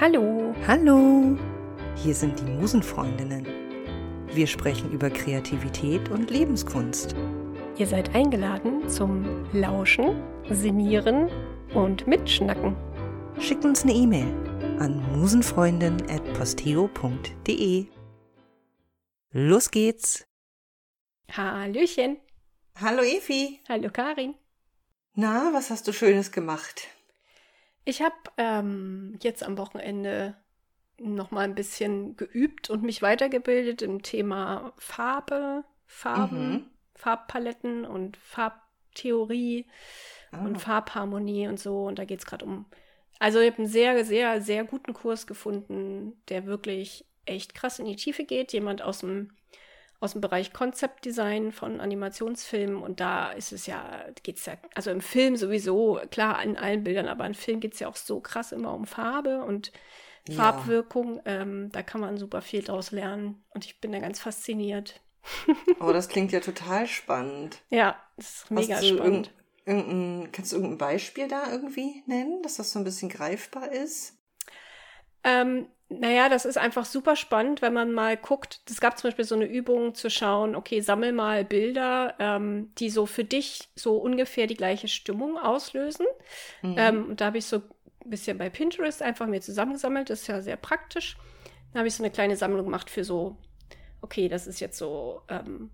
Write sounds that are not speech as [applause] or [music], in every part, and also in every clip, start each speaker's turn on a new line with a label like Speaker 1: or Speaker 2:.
Speaker 1: Hallo.
Speaker 2: Hallo. Hier sind die Musenfreundinnen. Wir sprechen über Kreativität und Lebenskunst.
Speaker 1: Ihr seid eingeladen zum Lauschen, Sinieren und Mitschnacken.
Speaker 2: Schickt uns eine E-Mail an musenfreundin.posteo.de. Los geht's.
Speaker 1: Hallöchen.
Speaker 2: Hallo Evi.
Speaker 1: Hallo Karin.
Speaker 2: Na, was hast du Schönes gemacht?
Speaker 1: Ich habe ähm, jetzt am Wochenende noch mal ein bisschen geübt und mich weitergebildet im Thema Farbe, Farben,
Speaker 2: Mhm.
Speaker 1: Farbpaletten und Farbtheorie
Speaker 2: Ah.
Speaker 1: und Farbharmonie und so. Und da geht es gerade um. Also ich habe einen sehr, sehr, sehr guten Kurs gefunden, der wirklich echt krass in die Tiefe geht. Jemand aus dem, aus dem Bereich Concept Design von Animationsfilmen. Und da ist es ja, geht's ja, also im Film sowieso, klar, in allen Bildern, aber im Film geht es ja auch so krass immer um Farbe und
Speaker 2: Ja.
Speaker 1: Farbwirkung. Ähm, da kann man super viel draus lernen. Und ich bin da ganz fasziniert. [laughs]
Speaker 2: Oh, das klingt ja total spannend.
Speaker 1: Ja, das ist mega spannend.
Speaker 2: Irgend, irgendein, kannst du irgendein Beispiel da irgendwie nennen, dass das so ein bisschen greifbar ist?
Speaker 1: Ähm, naja, das ist einfach super spannend, wenn man mal guckt. Es gab zum Beispiel so eine Übung zu schauen, okay, sammel mal Bilder, ähm, die so für dich so ungefähr die gleiche Stimmung auslösen.
Speaker 2: Mhm.
Speaker 1: Ähm, und da habe ich so ein bisschen bei Pinterest einfach mir zusammengesammelt. Das ist ja sehr praktisch. Da habe ich so eine kleine Sammlung gemacht für so, okay, das ist jetzt so ähm,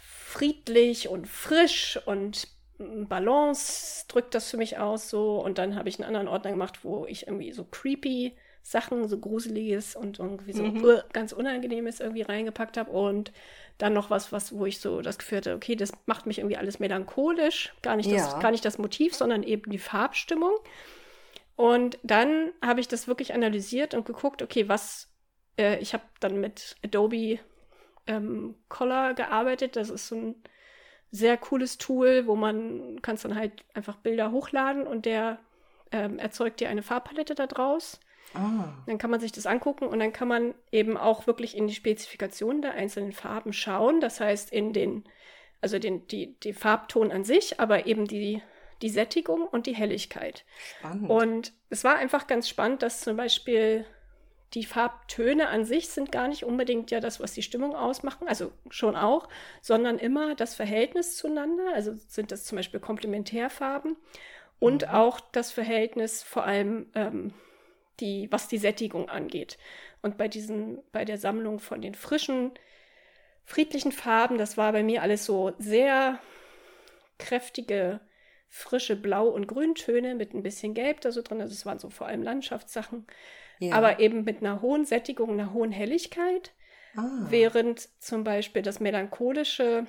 Speaker 1: friedlich und frisch und Balance drückt das für mich aus so. Und dann habe ich einen anderen Ordner gemacht, wo ich irgendwie so creepy Sachen, so gruseliges und irgendwie so
Speaker 2: Mhm.
Speaker 1: ganz unangenehmes irgendwie reingepackt habe. Und dann noch was, was, wo ich so das Gefühl hatte, okay, das macht mich irgendwie alles melancholisch. Gar nicht, das,
Speaker 2: Ja.
Speaker 1: gar nicht das Motiv, sondern eben die Farbstimmung. Und dann habe ich das wirklich analysiert und geguckt, okay, was, äh, ich habe dann mit Adobe ähm, Color gearbeitet. Das ist so ein sehr cooles Tool, wo man kannst dann halt einfach Bilder hochladen und der ähm, erzeugt dir eine Farbpalette daraus.
Speaker 2: Ah,
Speaker 1: Dann kann man sich das angucken und dann kann man eben auch wirklich in die Spezifikationen der einzelnen Farben schauen. Das heißt, in den, also den, die, die Farbton an sich, aber eben die, die Sättigung und die Helligkeit.
Speaker 2: spannend.
Speaker 1: Und es war einfach ganz spannend, dass zum Beispiel die Farbtöne an sich sind gar nicht unbedingt ja das, was die Stimmung ausmachen, also schon auch, sondern immer das Verhältnis zueinander. Also sind das zum Beispiel Komplementärfarben und
Speaker 2: Mhm.
Speaker 1: auch das Verhältnis vor allem, ähm, die, was die Sättigung angeht. Und bei diesen, bei der Sammlung von den frischen, friedlichen Farben, das war bei mir alles so sehr kräftige, frische Blau- und Grüntöne mit ein bisschen Gelb da so drin. Also es waren so vor allem Landschaftssachen,
Speaker 2: ja.
Speaker 1: aber eben mit einer hohen Sättigung, einer hohen Helligkeit.
Speaker 2: ah,
Speaker 1: Während zum Beispiel das melancholische,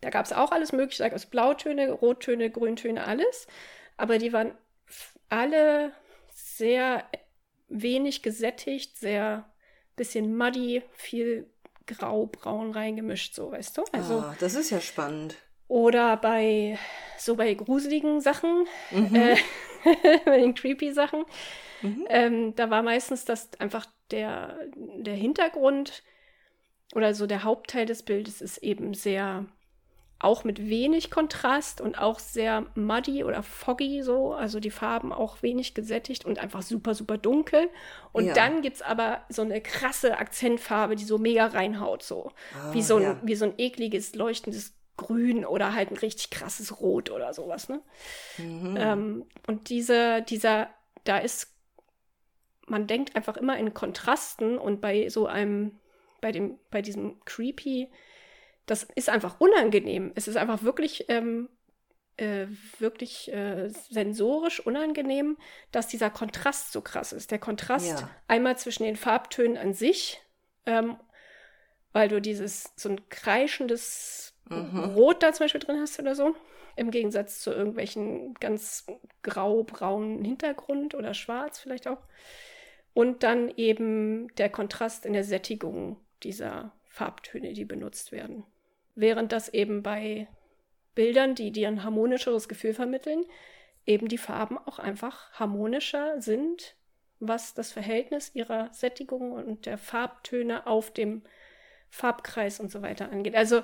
Speaker 1: da gab es auch alles mögliche, also Blautöne, Rottöne, Grüntöne, alles. Aber die waren alle sehr wenig gesättigt, sehr bisschen muddy, viel grau-braun reingemischt, so, weißt du? Also,
Speaker 2: ah, das ist ja spannend.
Speaker 1: oder bei so bei gruseligen Sachen,
Speaker 2: Mhm.
Speaker 1: äh, [laughs] bei den creepy Sachen,
Speaker 2: Mhm.
Speaker 1: ähm, da war meistens das einfach der, der Hintergrund oder so der Hauptteil des Bildes ist eben sehr, auch mit wenig Kontrast und auch sehr muddy oder foggy so, also die Farben auch wenig gesättigt und einfach super, super dunkel. Und
Speaker 2: Ja.
Speaker 1: dann gibt es aber so eine krasse Akzentfarbe, die so mega reinhaut, so.
Speaker 2: Ah,
Speaker 1: wie, so ein,
Speaker 2: ja.
Speaker 1: wie so ein ekliges, leuchtendes Grün oder halt ein richtig krasses Rot oder sowas, ne?
Speaker 2: Mhm.
Speaker 1: Ähm, und diese, dieser, da ist, man denkt einfach immer in Kontrasten und bei so einem, bei dem, bei diesem Creepy, das ist einfach unangenehm. Es ist einfach wirklich, ähm, äh, wirklich äh, sensorisch unangenehm, dass dieser Kontrast so krass ist. Der Kontrast
Speaker 2: Ja.
Speaker 1: einmal zwischen den Farbtönen an sich, ähm, weil du dieses so ein kreischendes
Speaker 2: Mhm.
Speaker 1: Rot da zum Beispiel drin hast oder so. Im Gegensatz zu irgendwelchen ganz grau-braunen Hintergrund oder schwarz vielleicht auch. Und dann eben der Kontrast in der Sättigung dieser Farbtöne, die benutzt werden. Während das eben bei Bildern, die dir ein harmonischeres Gefühl vermitteln, eben die Farben auch einfach harmonischer sind, was das Verhältnis ihrer Sättigung und der Farbtöne auf dem Farbkreis und so weiter angeht. Also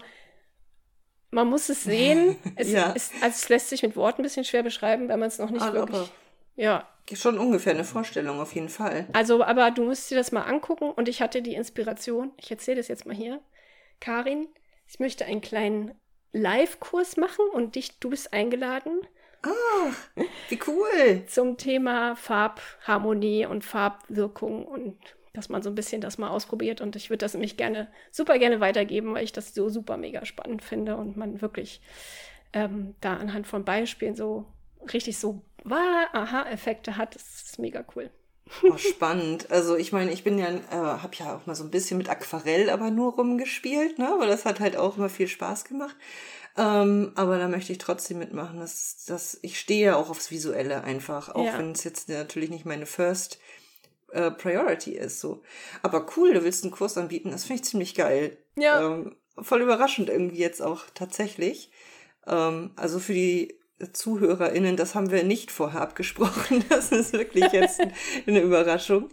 Speaker 1: man muss es sehen. [laughs] Es,
Speaker 2: Ja.
Speaker 1: es, also es lässt sich mit Worten ein bisschen schwer beschreiben, wenn man es noch nicht
Speaker 2: Aber-
Speaker 1: wirklich. Ja,
Speaker 3: schon ungefähr eine Vorstellung, auf jeden Fall.
Speaker 1: Also, aber du musst dir das mal angucken und ich hatte die Inspiration. Ich erzähle das jetzt mal hier. Karin, ich möchte einen kleinen Live-Kurs machen und dich, du bist eingeladen.
Speaker 3: Ah, wie cool.
Speaker 1: Zum Thema Farbharmonie und Farbwirkung und dass man so ein bisschen das mal ausprobiert. Und ich würde das nämlich gerne, super gerne weitergeben, weil ich das so super mega spannend finde und man wirklich ähm, da anhand von Beispielen so richtig so Aha-Effekte hat. Das ist mega cool.
Speaker 3: Oh, spannend. Also ich meine, ich bin ja, äh, habe ja auch mal so ein bisschen mit Aquarell aber nur rumgespielt, ne? Aber das hat halt auch immer viel Spaß gemacht. Ähm, aber da möchte ich trotzdem mitmachen. dass das, ich stehe ja auch aufs Visuelle einfach, auch ja. wenn es jetzt natürlich nicht meine First äh, Priority ist. So. Aber cool, du willst einen Kurs anbieten, das finde ich ziemlich geil. Ja. Ähm, voll überraschend irgendwie jetzt auch tatsächlich. Ähm, also für die ZuhörerInnen, das haben wir nicht vorher abgesprochen. [laughs] Das ist wirklich jetzt eine Überraschung.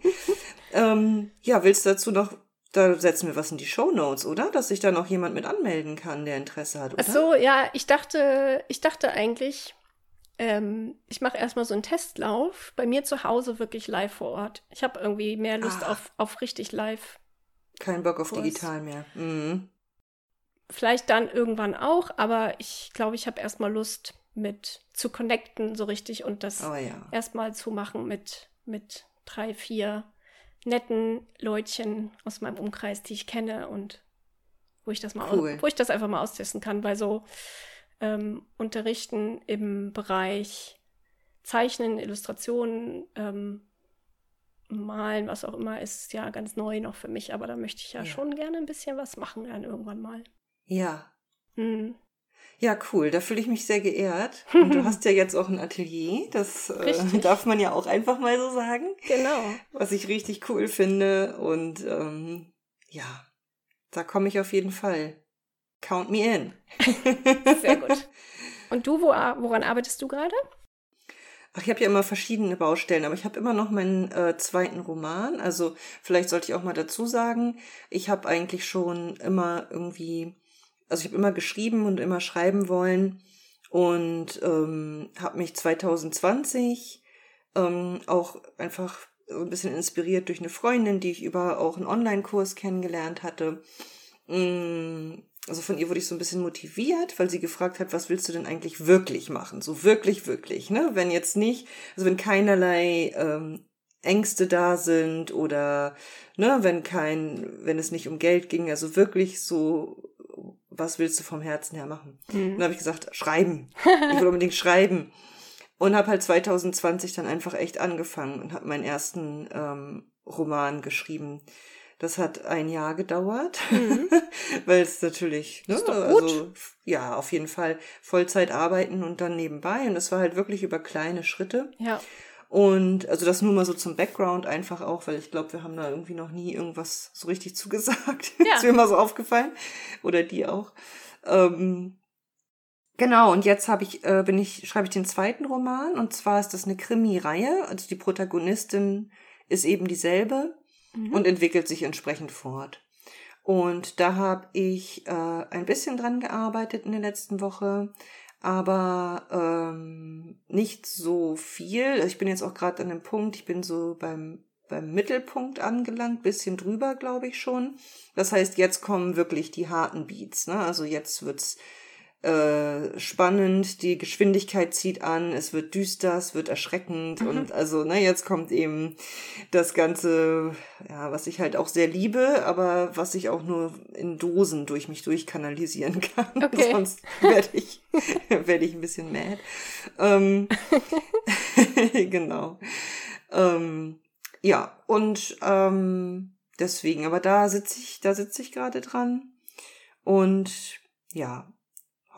Speaker 3: Ähm, ja, willst du dazu noch, da setzen wir was in die Show Notes, oder? Dass sich da noch jemand mit anmelden kann, der Interesse hat, oder?
Speaker 1: Ach so, ja, ich dachte, ich dachte eigentlich, ähm, ich mache erstmal so einen Testlauf bei mir zu Hause wirklich live vor Ort. Ich habe irgendwie mehr Lust ah. auf, auf richtig live.
Speaker 3: Kein Bock auf Kurs. digital mehr. Mhm.
Speaker 1: Vielleicht dann irgendwann auch, aber ich glaube, ich habe erstmal Lust mit zu connecten so richtig und das oh, ja. erstmal zu machen mit, mit drei, vier netten Leutchen aus meinem Umkreis, die ich kenne und wo ich das mal cool. aus, wo ich das einfach mal austesten kann, weil so ähm, Unterrichten im Bereich Zeichnen, Illustrationen, ähm, Malen, was auch immer, ist ja ganz neu noch für mich, aber da möchte ich ja, ja. schon gerne ein bisschen was machen dann irgendwann mal.
Speaker 3: Ja. Hm. Ja, cool. Da fühle ich mich sehr geehrt. [laughs] Und du hast ja jetzt auch ein Atelier. Das äh, darf man ja auch einfach mal so sagen.
Speaker 1: Genau.
Speaker 3: Was ich richtig cool finde. Und ähm, ja, da komme ich auf jeden Fall. Count me in. [laughs]
Speaker 1: sehr gut. [laughs] Und du, wo, woran arbeitest du gerade?
Speaker 3: Ach, ich habe ja immer verschiedene Baustellen, aber ich habe immer noch meinen äh, zweiten Roman. Also vielleicht sollte ich auch mal dazu sagen, ich habe eigentlich schon immer irgendwie also ich habe immer geschrieben und immer schreiben wollen und ähm, habe mich 2020 ähm, auch einfach so ein bisschen inspiriert durch eine Freundin, die ich über auch einen Online-Kurs kennengelernt hatte. Mm, also von ihr wurde ich so ein bisschen motiviert, weil sie gefragt hat, was willst du denn eigentlich wirklich machen? So wirklich, wirklich, ne? Wenn jetzt nicht, also wenn keinerlei ähm, Ängste da sind oder ne, wenn kein, wenn es nicht um Geld ging, also wirklich so was willst du vom Herzen her machen? Mhm. Und dann habe ich gesagt, schreiben. Ich will unbedingt [laughs] schreiben. Und habe halt 2020 dann einfach echt angefangen und habe meinen ersten ähm, Roman geschrieben. Das hat ein Jahr gedauert, mhm. [laughs] weil es natürlich, ne, also ja, auf jeden Fall Vollzeit arbeiten und dann nebenbei. Und es war halt wirklich über kleine Schritte.
Speaker 1: Ja.
Speaker 3: Und also das nur mal so zum Background einfach auch, weil ich glaube, wir haben da irgendwie noch nie irgendwas so richtig zugesagt. [laughs] Ja. ist mir immer so aufgefallen. Oder die auch. Ähm, genau, und jetzt habe ich, äh, bin ich, schreibe ich den zweiten Roman und zwar ist das eine Krimi-Reihe. Also die Protagonistin ist eben dieselbe mhm. und entwickelt sich entsprechend fort. Und da habe ich äh, ein bisschen dran gearbeitet in der letzten Woche aber ähm, nicht so viel. Ich bin jetzt auch gerade an dem Punkt, ich bin so beim beim Mittelpunkt angelangt, bisschen drüber, glaube ich schon. Das heißt, jetzt kommen wirklich die harten Beats. Ne? Also jetzt wird's äh, spannend, die Geschwindigkeit zieht an, es wird düster, es wird erschreckend mhm. und also, ne, jetzt kommt eben das Ganze, ja, was ich halt auch sehr liebe, aber was ich auch nur in Dosen durch mich durchkanalisieren [laughs] kann. Okay. Sonst werde ich, [laughs] werde ich ein bisschen mad. Ähm, [laughs] genau. Ähm, ja, und ähm, deswegen, aber da sitze ich, da sitze ich gerade dran. Und ja,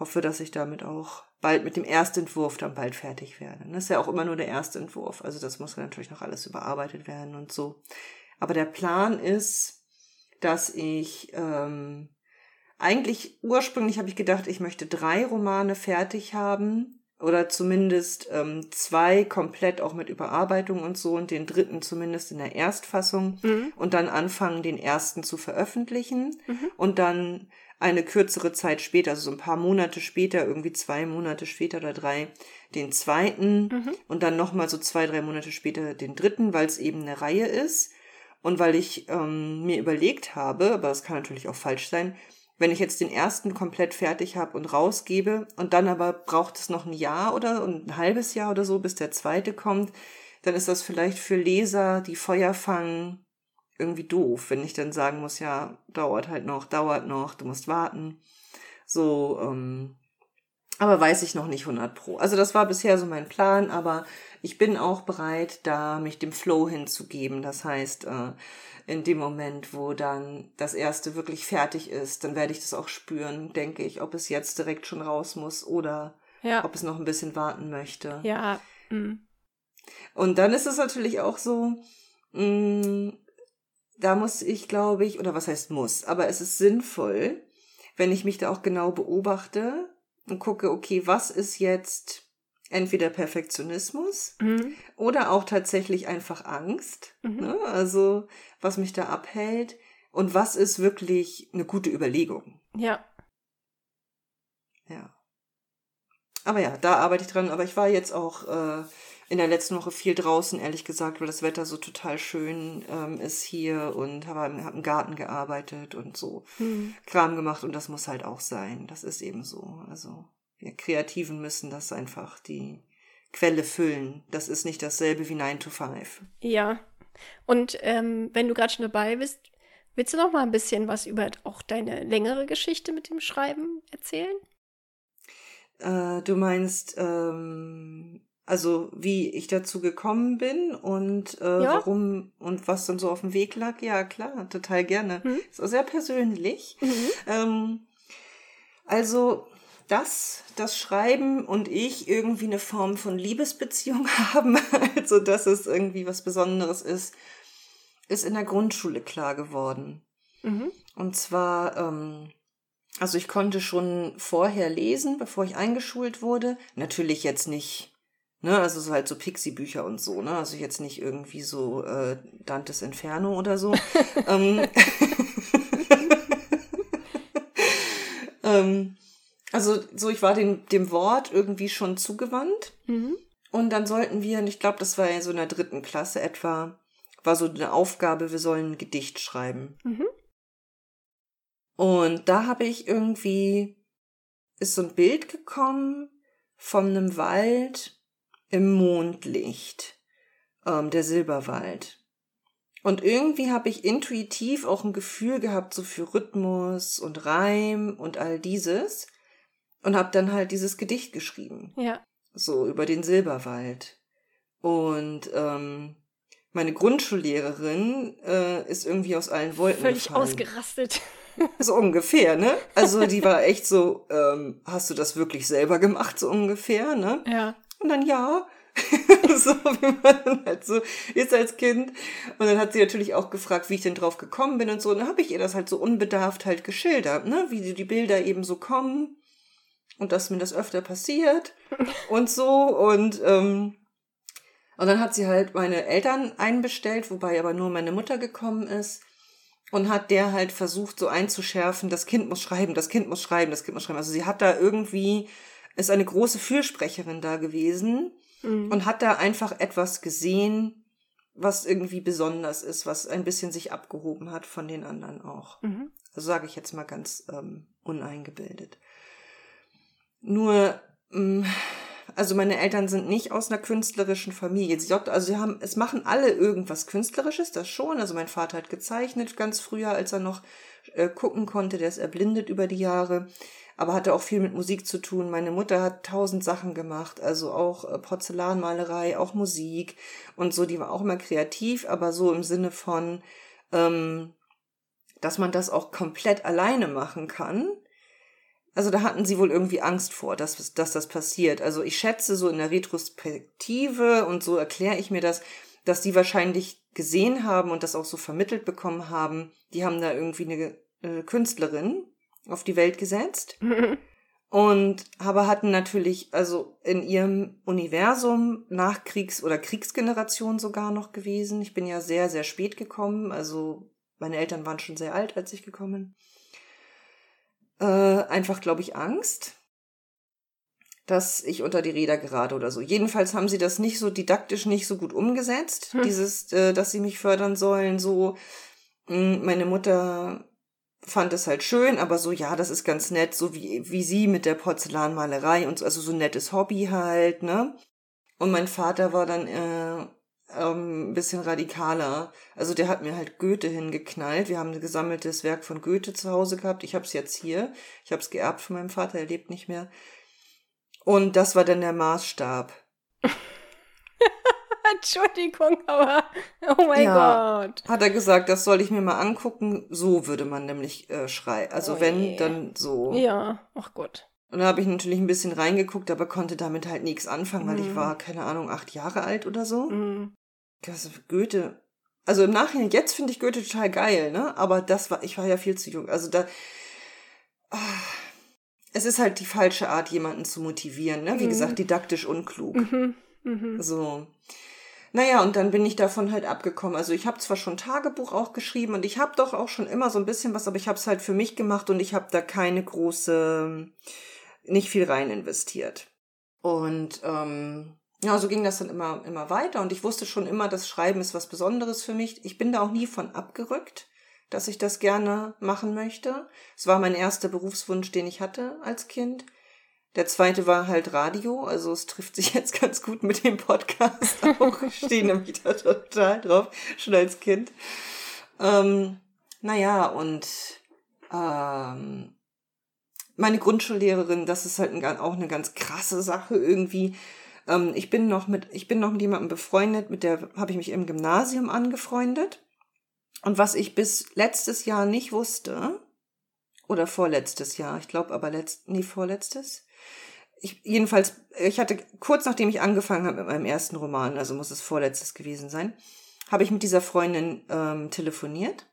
Speaker 3: hoffe, dass ich damit auch bald mit dem Erstentwurf dann bald fertig werde. Das ist ja auch immer nur der Erstentwurf. Also das muss natürlich noch alles überarbeitet werden und so. Aber der Plan ist, dass ich ähm, eigentlich ursprünglich habe ich gedacht, ich möchte drei Romane fertig haben oder zumindest ähm, zwei komplett auch mit Überarbeitung und so und den dritten zumindest in der Erstfassung mhm. und dann anfangen, den ersten zu veröffentlichen mhm. und dann eine kürzere Zeit später, also so ein paar Monate später, irgendwie zwei Monate später oder drei, den zweiten mhm. und dann nochmal so zwei, drei Monate später den dritten, weil es eben eine Reihe ist und weil ich ähm, mir überlegt habe, aber das kann natürlich auch falsch sein, wenn ich jetzt den ersten komplett fertig habe und rausgebe und dann aber braucht es noch ein Jahr oder ein halbes Jahr oder so, bis der zweite kommt, dann ist das vielleicht für Leser, die Feuer fangen, irgendwie doof, wenn ich dann sagen muss, ja, dauert halt noch, dauert noch, du musst warten. So, ähm, aber weiß ich noch nicht 100 pro. Also das war bisher so mein Plan, aber ich bin auch bereit, da mich dem Flow hinzugeben. Das heißt, äh, in dem Moment, wo dann das erste wirklich fertig ist, dann werde ich das auch spüren, denke ich, ob es jetzt direkt schon raus muss oder ja. ob es noch ein bisschen warten möchte.
Speaker 1: Ja. Mhm.
Speaker 3: Und dann ist es natürlich auch so, mh, mm, da muss ich, glaube ich, oder was heißt muss, aber es ist sinnvoll, wenn ich mich da auch genau beobachte und gucke, okay, was ist jetzt entweder Perfektionismus mhm. oder auch tatsächlich einfach Angst, mhm. ne? also was mich da abhält und was ist wirklich eine gute Überlegung.
Speaker 1: Ja.
Speaker 3: Ja. Aber ja, da arbeite ich dran, aber ich war jetzt auch äh, in der letzten Woche viel draußen, ehrlich gesagt, weil das Wetter so total schön ähm, ist hier und habe hab im Garten gearbeitet und so mhm. Kram gemacht und das muss halt auch sein. Das ist eben so. Also wir Kreativen müssen das einfach die Quelle füllen. Das ist nicht dasselbe wie 9 to 5.
Speaker 1: Ja. Und ähm, wenn du gerade schon dabei bist, willst du noch mal ein bisschen was über auch deine längere Geschichte mit dem Schreiben erzählen?
Speaker 3: Äh, du meinst ähm, also wie ich dazu gekommen bin und äh, ja. warum und was dann so auf dem Weg lag. Ja, klar, total gerne. Mhm. Ist auch sehr persönlich. Mhm. Ähm, also, dass das Schreiben und ich irgendwie eine Form von Liebesbeziehung [laughs] haben, also dass es irgendwie was Besonderes ist, ist in der Grundschule klar geworden. Mhm. Und zwar, ähm, also ich konnte schon vorher lesen, bevor ich eingeschult wurde. Natürlich jetzt nicht Ne, also so halt so Pixie-Bücher und so, ne? Also jetzt nicht irgendwie so äh, Dantes Inferno oder so. [laughs] ähm, [laughs] ähm, also so, ich war dem, dem Wort irgendwie schon zugewandt. Mhm. Und dann sollten wir, und ich glaube, das war ja so in der dritten Klasse etwa, war so eine Aufgabe, wir sollen ein Gedicht schreiben. Mhm. Und da habe ich irgendwie, ist so ein Bild gekommen von einem Wald, im Mondlicht, ähm, der Silberwald. Und irgendwie habe ich intuitiv auch ein Gefühl gehabt, so für Rhythmus und Reim und all dieses. Und habe dann halt dieses Gedicht geschrieben.
Speaker 1: Ja.
Speaker 3: So über den Silberwald. Und ähm, meine Grundschullehrerin äh, ist irgendwie aus allen Wolken
Speaker 1: Völlig gefallen. ausgerastet. [laughs]
Speaker 3: So ungefähr, ne? Also die war echt so, ähm, hast du das wirklich selber gemacht, so ungefähr, ne?
Speaker 1: Ja.
Speaker 3: Und dann ja. [laughs] so wie man halt so ist als Kind. Und dann hat sie natürlich auch gefragt, wie ich denn drauf gekommen bin und so. Und dann habe ich ihr das halt so unbedarft halt geschildert, ne? Wie die Bilder eben so kommen und dass mir das öfter passiert [laughs] und so. Und, ähm, und dann hat sie halt meine Eltern einbestellt, wobei aber nur meine Mutter gekommen ist. Und hat der halt versucht, so einzuschärfen, das Kind muss schreiben, das Kind muss schreiben, das Kind muss schreiben. Also sie hat da irgendwie ist eine große Fürsprecherin da gewesen mhm. und hat da einfach etwas gesehen, was irgendwie besonders ist, was ein bisschen sich abgehoben hat von den anderen auch. Mhm. Also sage ich jetzt mal ganz ähm, uneingebildet. Nur, ähm, also meine Eltern sind nicht aus einer künstlerischen Familie. Sie, also sie haben, es machen alle irgendwas Künstlerisches, das schon. Also mein Vater hat gezeichnet ganz früher, als er noch äh, gucken konnte. Der ist erblindet über die Jahre aber hatte auch viel mit Musik zu tun. Meine Mutter hat tausend Sachen gemacht, also auch äh, Porzellanmalerei, auch Musik und so, die war auch immer kreativ, aber so im Sinne von, ähm, dass man das auch komplett alleine machen kann. Also da hatten sie wohl irgendwie Angst vor, dass, dass das passiert. Also ich schätze so in der Retrospektive und so erkläre ich mir das, dass die wahrscheinlich gesehen haben und das auch so vermittelt bekommen haben. Die haben da irgendwie eine äh, Künstlerin, auf die Welt gesetzt. [laughs] Und aber hatten natürlich, also in ihrem Universum Nachkriegs- oder Kriegsgeneration sogar noch gewesen. Ich bin ja sehr, sehr spät gekommen. Also meine Eltern waren schon sehr alt, als ich gekommen bin. äh, einfach, glaube ich, Angst, dass ich unter die Räder gerate oder so. Jedenfalls haben sie das nicht so didaktisch nicht so gut umgesetzt, hm. dieses, äh, dass sie mich fördern sollen, so. Hm, meine Mutter fand es halt schön, aber so, ja, das ist ganz nett, so wie, wie sie mit der Porzellanmalerei und so, also so nettes Hobby halt, ne? Und mein Vater war dann äh, ähm, ein bisschen radikaler. Also der hat mir halt Goethe hingeknallt. Wir haben ein gesammeltes Werk von Goethe zu Hause gehabt. Ich habe es jetzt hier. Ich habe es geerbt von meinem Vater, er lebt nicht mehr. Und das war dann der Maßstab. [laughs] [laughs]
Speaker 1: Entschuldigung, aber oh mein ja, Gott.
Speaker 3: Hat er gesagt, das soll ich mir mal angucken. So würde man nämlich äh, schreien. Also oh wenn, je. dann so.
Speaker 1: Ja, ach Gott.
Speaker 3: Und da habe ich natürlich ein bisschen reingeguckt, aber konnte damit halt nichts anfangen, weil mm. ich mhm. war, keine Ahnung, acht Jahre alt oder so. Mm. Das Goethe. Also im Nachhinein, jetzt finde ich Goethe total geil, ne? Aber das war, ich war ja viel zu jung. Also da. Oh, es ist halt die falsche Art, jemanden zu motivieren, ne? Wie mm. gesagt, didaktisch unklug. -hmm. -hmm. So. Naja, und dann bin ich davon halt abgekommen. Also ich habe zwar schon Tagebuch auch geschrieben und ich habe doch auch schon immer so ein bisschen was, aber ich habe es halt für mich gemacht und ich habe da keine große, nicht viel rein investiert. Und ähm, ja, so ging das dann immer, immer weiter und ich wusste schon immer, das Schreiben ist was Besonderes für mich. Ich bin da auch nie von abgerückt, dass ich das gerne machen möchte. Es war mein erster Berufswunsch, den ich hatte als Kind. Der zweite war halt Radio, also es trifft sich [laughs] jetzt ganz gut mit dem Podcast [laughs] auch. Ich stehe nämlich da total drauf, schon als Kind. Ähm, naja, und ähm, meine Grundschullehrerin, das ist halt ein, auch eine ganz krasse Sache irgendwie. Ähm, ich bin noch mit, ich bin noch mit jemandem befreundet, mit der habe ich mich im Gymnasium angefreundet. Und was ich bis letztes Jahr nicht wusste, oder vorletztes Jahr, ich glaube aber letzt, nee, vorletztes, ich, jedenfalls, ich hatte kurz nachdem ich angefangen habe mit meinem ersten Roman, also muss es vorletztes gewesen sein, habe ich mit dieser Freundin ähm, telefoniert.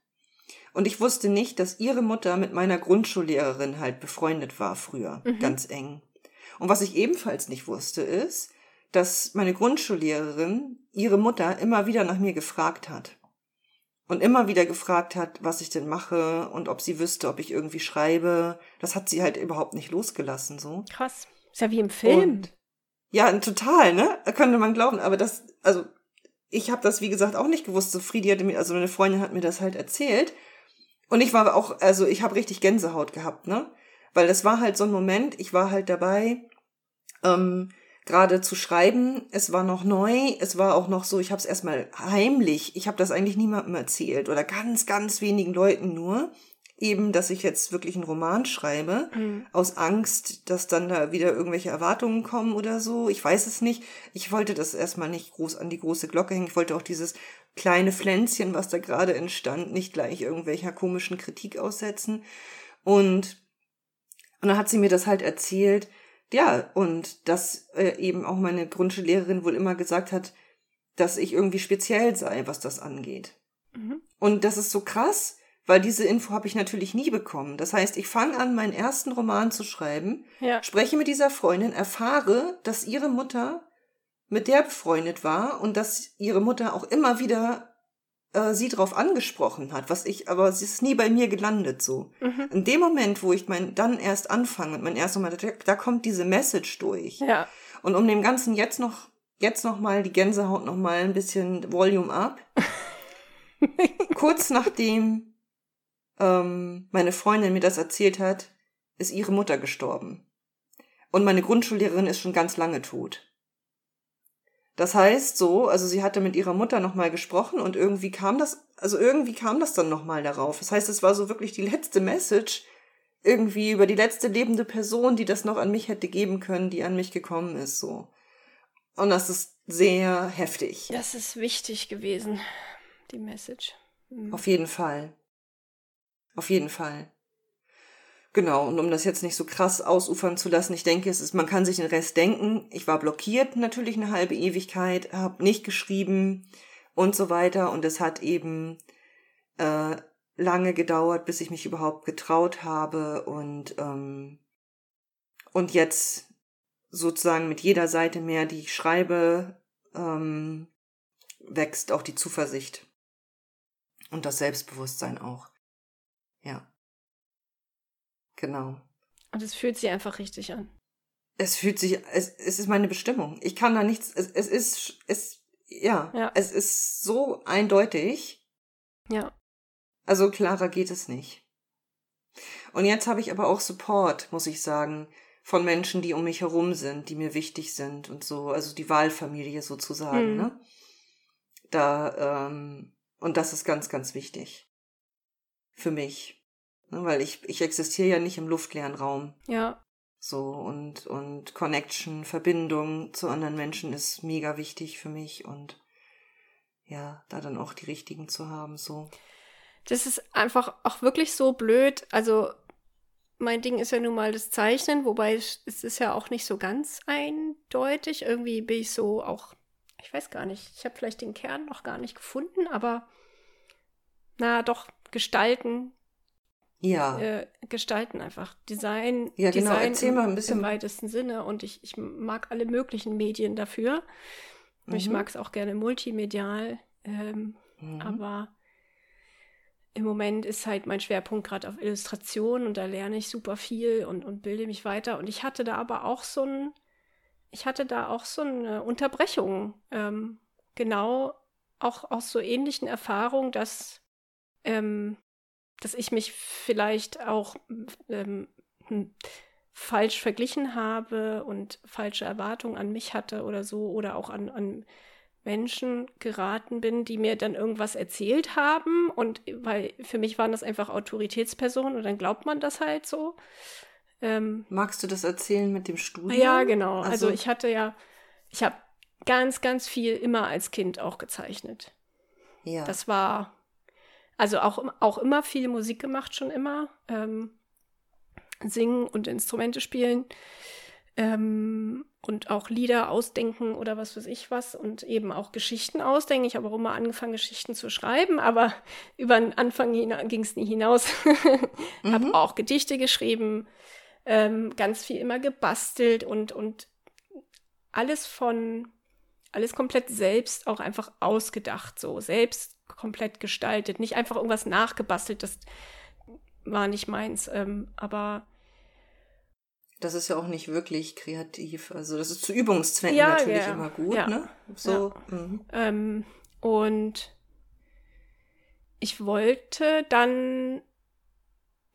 Speaker 3: Und ich wusste nicht, dass ihre Mutter mit meiner Grundschullehrerin halt befreundet war früher, mhm. ganz eng. Und was ich ebenfalls nicht wusste, ist, dass meine Grundschullehrerin ihre Mutter immer wieder nach mir gefragt hat. Und immer wieder gefragt hat, was ich denn mache und ob sie wüsste, ob ich irgendwie schreibe. Das hat sie halt überhaupt nicht losgelassen, so.
Speaker 1: Krass. Ist ja wie im Film. Und,
Speaker 3: ja, total, ne? Könnte man glauben. Aber das, also, ich habe das, wie gesagt, auch nicht gewusst. So Friedi hatte mir, also meine Freundin hat mir das halt erzählt. Und ich war auch, also ich habe richtig Gänsehaut gehabt, ne? Weil das war halt so ein Moment, ich war halt dabei, ähm, gerade zu schreiben. Es war noch neu, es war auch noch so, ich habe es erstmal heimlich, ich habe das eigentlich niemandem erzählt oder ganz, ganz wenigen Leuten nur eben, dass ich jetzt wirklich einen Roman schreibe, mhm. aus Angst, dass dann da wieder irgendwelche Erwartungen kommen oder so. Ich weiß es nicht. Ich wollte das erstmal nicht groß an die große Glocke hängen. Ich wollte auch dieses kleine Pflänzchen, was da gerade entstand, nicht gleich irgendwelcher komischen Kritik aussetzen. Und, und dann hat sie mir das halt erzählt. Ja, und dass äh, eben auch meine Grundschullehrerin wohl immer gesagt hat, dass ich irgendwie speziell sei, was das angeht. Mhm. Und das ist so krass, weil diese Info habe ich natürlich nie bekommen. Das heißt, ich fange an, meinen ersten Roman zu schreiben, ja. spreche mit dieser Freundin, erfahre, dass ihre Mutter mit der befreundet war und dass ihre Mutter auch immer wieder äh, sie drauf angesprochen hat, was ich, aber sie ist nie bei mir gelandet so. Mhm. In dem Moment, wo ich mein dann erst anfange und mein erstes Mal, da, da kommt diese Message durch.
Speaker 1: Ja.
Speaker 3: Und um dem Ganzen jetzt noch, jetzt noch mal die Gänsehaut noch mal ein bisschen Volume up. [laughs] Kurz nachdem ähm, meine Freundin mir das erzählt hat, ist ihre Mutter gestorben. Und meine Grundschullehrerin ist schon ganz lange tot. Das heißt so, also sie hatte mit ihrer Mutter nochmal gesprochen und irgendwie kam das, also irgendwie kam das dann nochmal darauf. Das heißt, es war so wirklich die letzte Message, irgendwie über die letzte lebende Person, die das noch an mich hätte geben können, die an mich gekommen ist, so. Und das ist sehr heftig.
Speaker 1: Das ist wichtig gewesen, die Message.
Speaker 3: Mhm. Auf jeden Fall. Auf jeden Fall. Genau, und um das jetzt nicht so krass ausufern zu lassen, ich denke, es ist, man kann sich den Rest denken. Ich war blockiert natürlich eine halbe Ewigkeit, habe nicht geschrieben und so weiter. Und es hat eben äh, lange gedauert, bis ich mich überhaupt getraut habe und ähm, und jetzt sozusagen mit jeder Seite mehr, die ich schreibe, ähm, wächst auch die Zuversicht und das Selbstbewusstsein auch. Ja. Genau.
Speaker 1: Und es fühlt sich einfach richtig an.
Speaker 3: Es fühlt sich, es, es ist meine Bestimmung. Ich kann da nichts, es, es ist, es, ja,
Speaker 1: Ja.
Speaker 3: es ist so eindeutig.
Speaker 1: Ja.
Speaker 3: Also klarer geht es nicht. Und jetzt habe ich aber auch Support, muss ich sagen, von Menschen, die um mich herum sind, die mir wichtig sind und so, also die Wahlfamilie sozusagen,
Speaker 1: Mhm.
Speaker 3: ne? Da, ähm, und das ist ganz, ganz wichtig. Für mich. Ne, weil ich, ich existiere ja nicht im luftleeren Raum.
Speaker 1: Ja.
Speaker 3: So, und, und Connection, Verbindung zu anderen Menschen ist mega wichtig für mich und ja, da dann auch die richtigen zu haben, so.
Speaker 1: Das ist einfach auch wirklich so blöd. Also, mein Ding ist ja nun mal das Zeichnen, wobei es es ist ja auch nicht so ganz eindeutig. Irgendwie bin ich so auch, ich weiß gar nicht, ich habe vielleicht den Kern noch gar nicht gefunden, aber na doch, gestalten,
Speaker 3: Ja.
Speaker 1: äh, gestalten einfach. Design,
Speaker 3: Ja, genau.
Speaker 1: Design
Speaker 3: Erzähl
Speaker 1: im,
Speaker 3: mal ein bisschen.
Speaker 1: im weitesten Sinne. Und ich, ich mag alle möglichen Medien dafür. Und Ich
Speaker 3: Mhm.
Speaker 1: mag es auch gerne multimedial. Ähm,
Speaker 3: Mhm.
Speaker 1: aber im Moment ist halt mein Schwerpunkt gerade auf Illustration und da lerne ich super viel und, und bilde mich weiter. Und ich hatte da aber auch so ein, ich hatte da auch so eine Unterbrechung. Ähm, genau auch aus so ähnlichen Erfahrungen, dass, ähm, dass ich mich vielleicht auch ähm, hm, falsch verglichen habe und falsche Erwartungen an mich hatte oder so oder auch an, an Menschen geraten bin, die mir dann irgendwas erzählt haben und weil für mich waren das einfach Autoritätspersonen und dann glaubt man das halt so. Ähm,
Speaker 3: Magst du das erzählen mit dem Studium?
Speaker 1: ja, genau. Also,
Speaker 3: Also-
Speaker 1: ich hatte ja, ich habe ganz, ganz viel immer als Kind auch gezeichnet.
Speaker 3: Ja.
Speaker 1: Das war, also auch, auch immer viel Musik gemacht, schon immer. Ähm, singen und Instrumente spielen. Ähm, und auch Lieder ausdenken oder was weiß ich was und eben auch Geschichten ausdenken. Ich habe auch immer angefangen, Geschichten zu schreiben, aber [laughs] über den Anfang ging es nie hinaus. [laughs] habe
Speaker 3: Mhm.
Speaker 1: auch Gedichte geschrieben, ähm, ganz viel immer gebastelt und, und alles von, alles komplett selbst auch einfach ausgedacht, so selbst komplett gestaltet. Nicht einfach irgendwas nachgebastelt, das war nicht meins, ähm, aber
Speaker 3: Das ist ja auch nicht wirklich kreativ. Also das ist zu Übungszwecken
Speaker 1: Ja,
Speaker 3: natürlich
Speaker 1: ja,
Speaker 3: immer gut,
Speaker 1: ja,
Speaker 3: ne? So. mhm.
Speaker 1: Ähm, und ich wollte dann,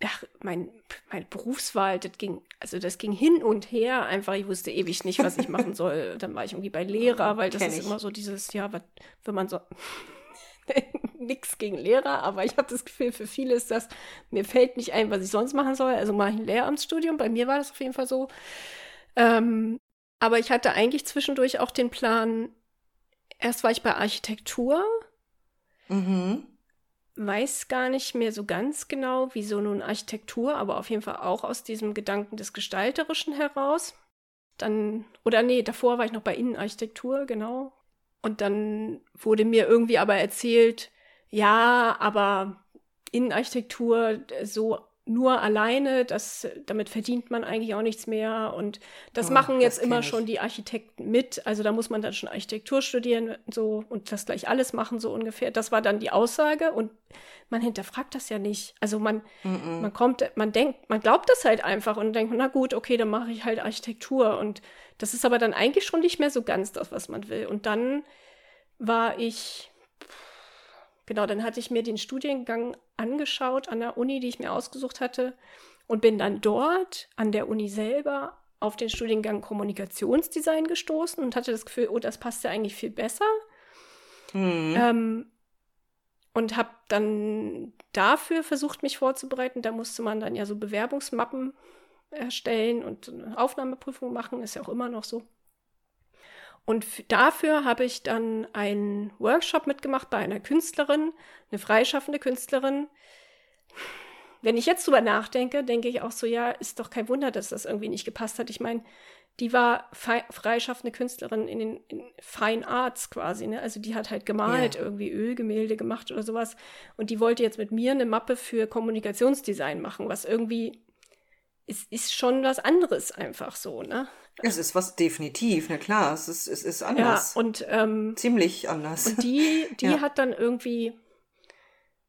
Speaker 1: ach, mein, meine Berufswahl, das ging, also das ging hin und her einfach. Ich wusste ewig nicht, was ich machen [laughs] soll. Dann war ich irgendwie bei Lehrer, weil das
Speaker 3: Kenn
Speaker 1: ist
Speaker 3: ich.
Speaker 1: immer so dieses, ja, was, wenn man so. [laughs] Nix gegen Lehrer, aber ich habe das Gefühl, für viele ist das, mir fällt nicht ein, was ich sonst machen soll. Also mache ich ein Lehramtsstudium. Bei mir war das auf jeden Fall so. Ähm, aber ich hatte eigentlich zwischendurch auch den Plan, erst war ich bei Architektur,
Speaker 3: Mhm.
Speaker 1: weiß gar nicht mehr so ganz genau, wieso nun Architektur, aber auf jeden Fall auch aus diesem Gedanken des Gestalterischen heraus. Dann, oder nee, davor war ich noch bei Innenarchitektur, genau. Und dann wurde mir irgendwie aber erzählt, ja, aber Innenarchitektur äh, so nur alleine, das, damit verdient man eigentlich auch nichts mehr. Und das
Speaker 3: Oh,
Speaker 1: machen jetzt
Speaker 3: das
Speaker 1: immer
Speaker 3: ich.
Speaker 1: schon die Architekten mit. Also da muss man dann schon Architektur studieren so und das gleich alles machen, so ungefähr. Das war dann die Aussage und man hinterfragt das ja nicht. Also man,
Speaker 3: Mhm.
Speaker 1: man kommt, man denkt, man glaubt das halt einfach und denkt, na gut, okay, dann mache ich halt Architektur. Und das ist aber dann eigentlich schon nicht mehr so ganz das, was man will. Und dann war ich, genau, dann hatte ich mir den Studiengang angeschaut an der Uni, die ich mir ausgesucht hatte und bin dann dort an der Uni selber auf den Studiengang Kommunikationsdesign gestoßen und hatte das Gefühl, oh, das passt ja eigentlich viel besser.
Speaker 3: Mhm.
Speaker 1: Ähm, und habe dann dafür versucht, mich vorzubereiten. Da musste man dann ja so Bewerbungsmappen erstellen und eine Aufnahmeprüfung machen, ist ja auch immer noch so. Und dafür habe ich dann einen Workshop mitgemacht bei einer Künstlerin, eine freischaffende Künstlerin. Wenn ich jetzt drüber nachdenke, denke ich auch so, ja, ist doch kein Wunder, dass das irgendwie nicht gepasst hat. Ich meine, die war freischaffende Künstlerin in den in Fine Arts quasi, ne? Also die hat halt gemalt,
Speaker 3: Ja.
Speaker 1: irgendwie Ölgemälde gemacht oder sowas. Und die wollte jetzt mit mir eine Mappe für Kommunikationsdesign machen, was irgendwie es ist schon was anderes einfach so, ne?
Speaker 3: Es ist was definitiv, na klar, es ist, es ist
Speaker 1: Ja,
Speaker 3: anders.
Speaker 1: und ähm,
Speaker 3: Ziemlich anders.
Speaker 1: Und die, die
Speaker 3: Ja.
Speaker 1: hat dann irgendwie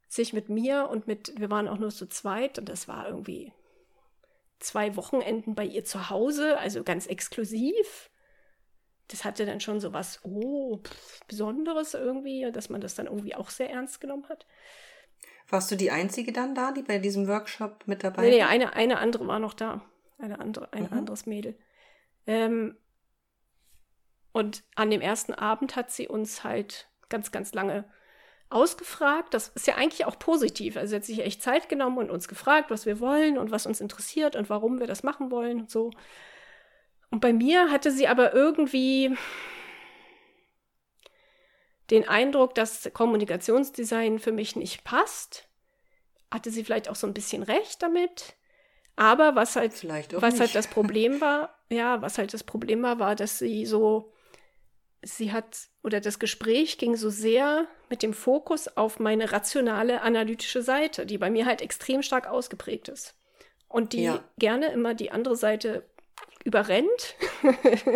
Speaker 1: sich mit mir und mit, wir waren auch nur zu zweit und das war irgendwie, zwei Wochenenden bei ihr zu Hause, also ganz exklusiv. Das hatte dann schon so was, oh, pff, Besonderes irgendwie, dass man das dann irgendwie auch sehr ernst genommen hat.
Speaker 3: Warst du die Einzige dann da, die bei diesem Workshop mit dabei
Speaker 1: war? Nee, nee, eine, eine andere war noch da. Eine andere, ein mhm. anderes Mädel. Ähm, und an dem ersten Abend hat sie uns halt ganz, ganz lange ausgefragt. Das ist ja eigentlich auch positiv. Also sie hat sich echt Zeit genommen und uns gefragt, was wir wollen und was uns interessiert und warum wir das machen wollen und so. Und bei mir hatte sie aber irgendwie den Eindruck, dass Kommunikationsdesign für mich nicht passt. Hatte sie vielleicht auch so ein bisschen recht damit. Aber was halt, was halt das Problem war, [laughs] ja, was halt das Problem war, war, dass sie so sie hat oder das Gespräch ging so sehr mit dem Fokus auf meine rationale analytische Seite, die bei mir halt extrem stark ausgeprägt ist und die ja. gerne immer die andere Seite überrennt.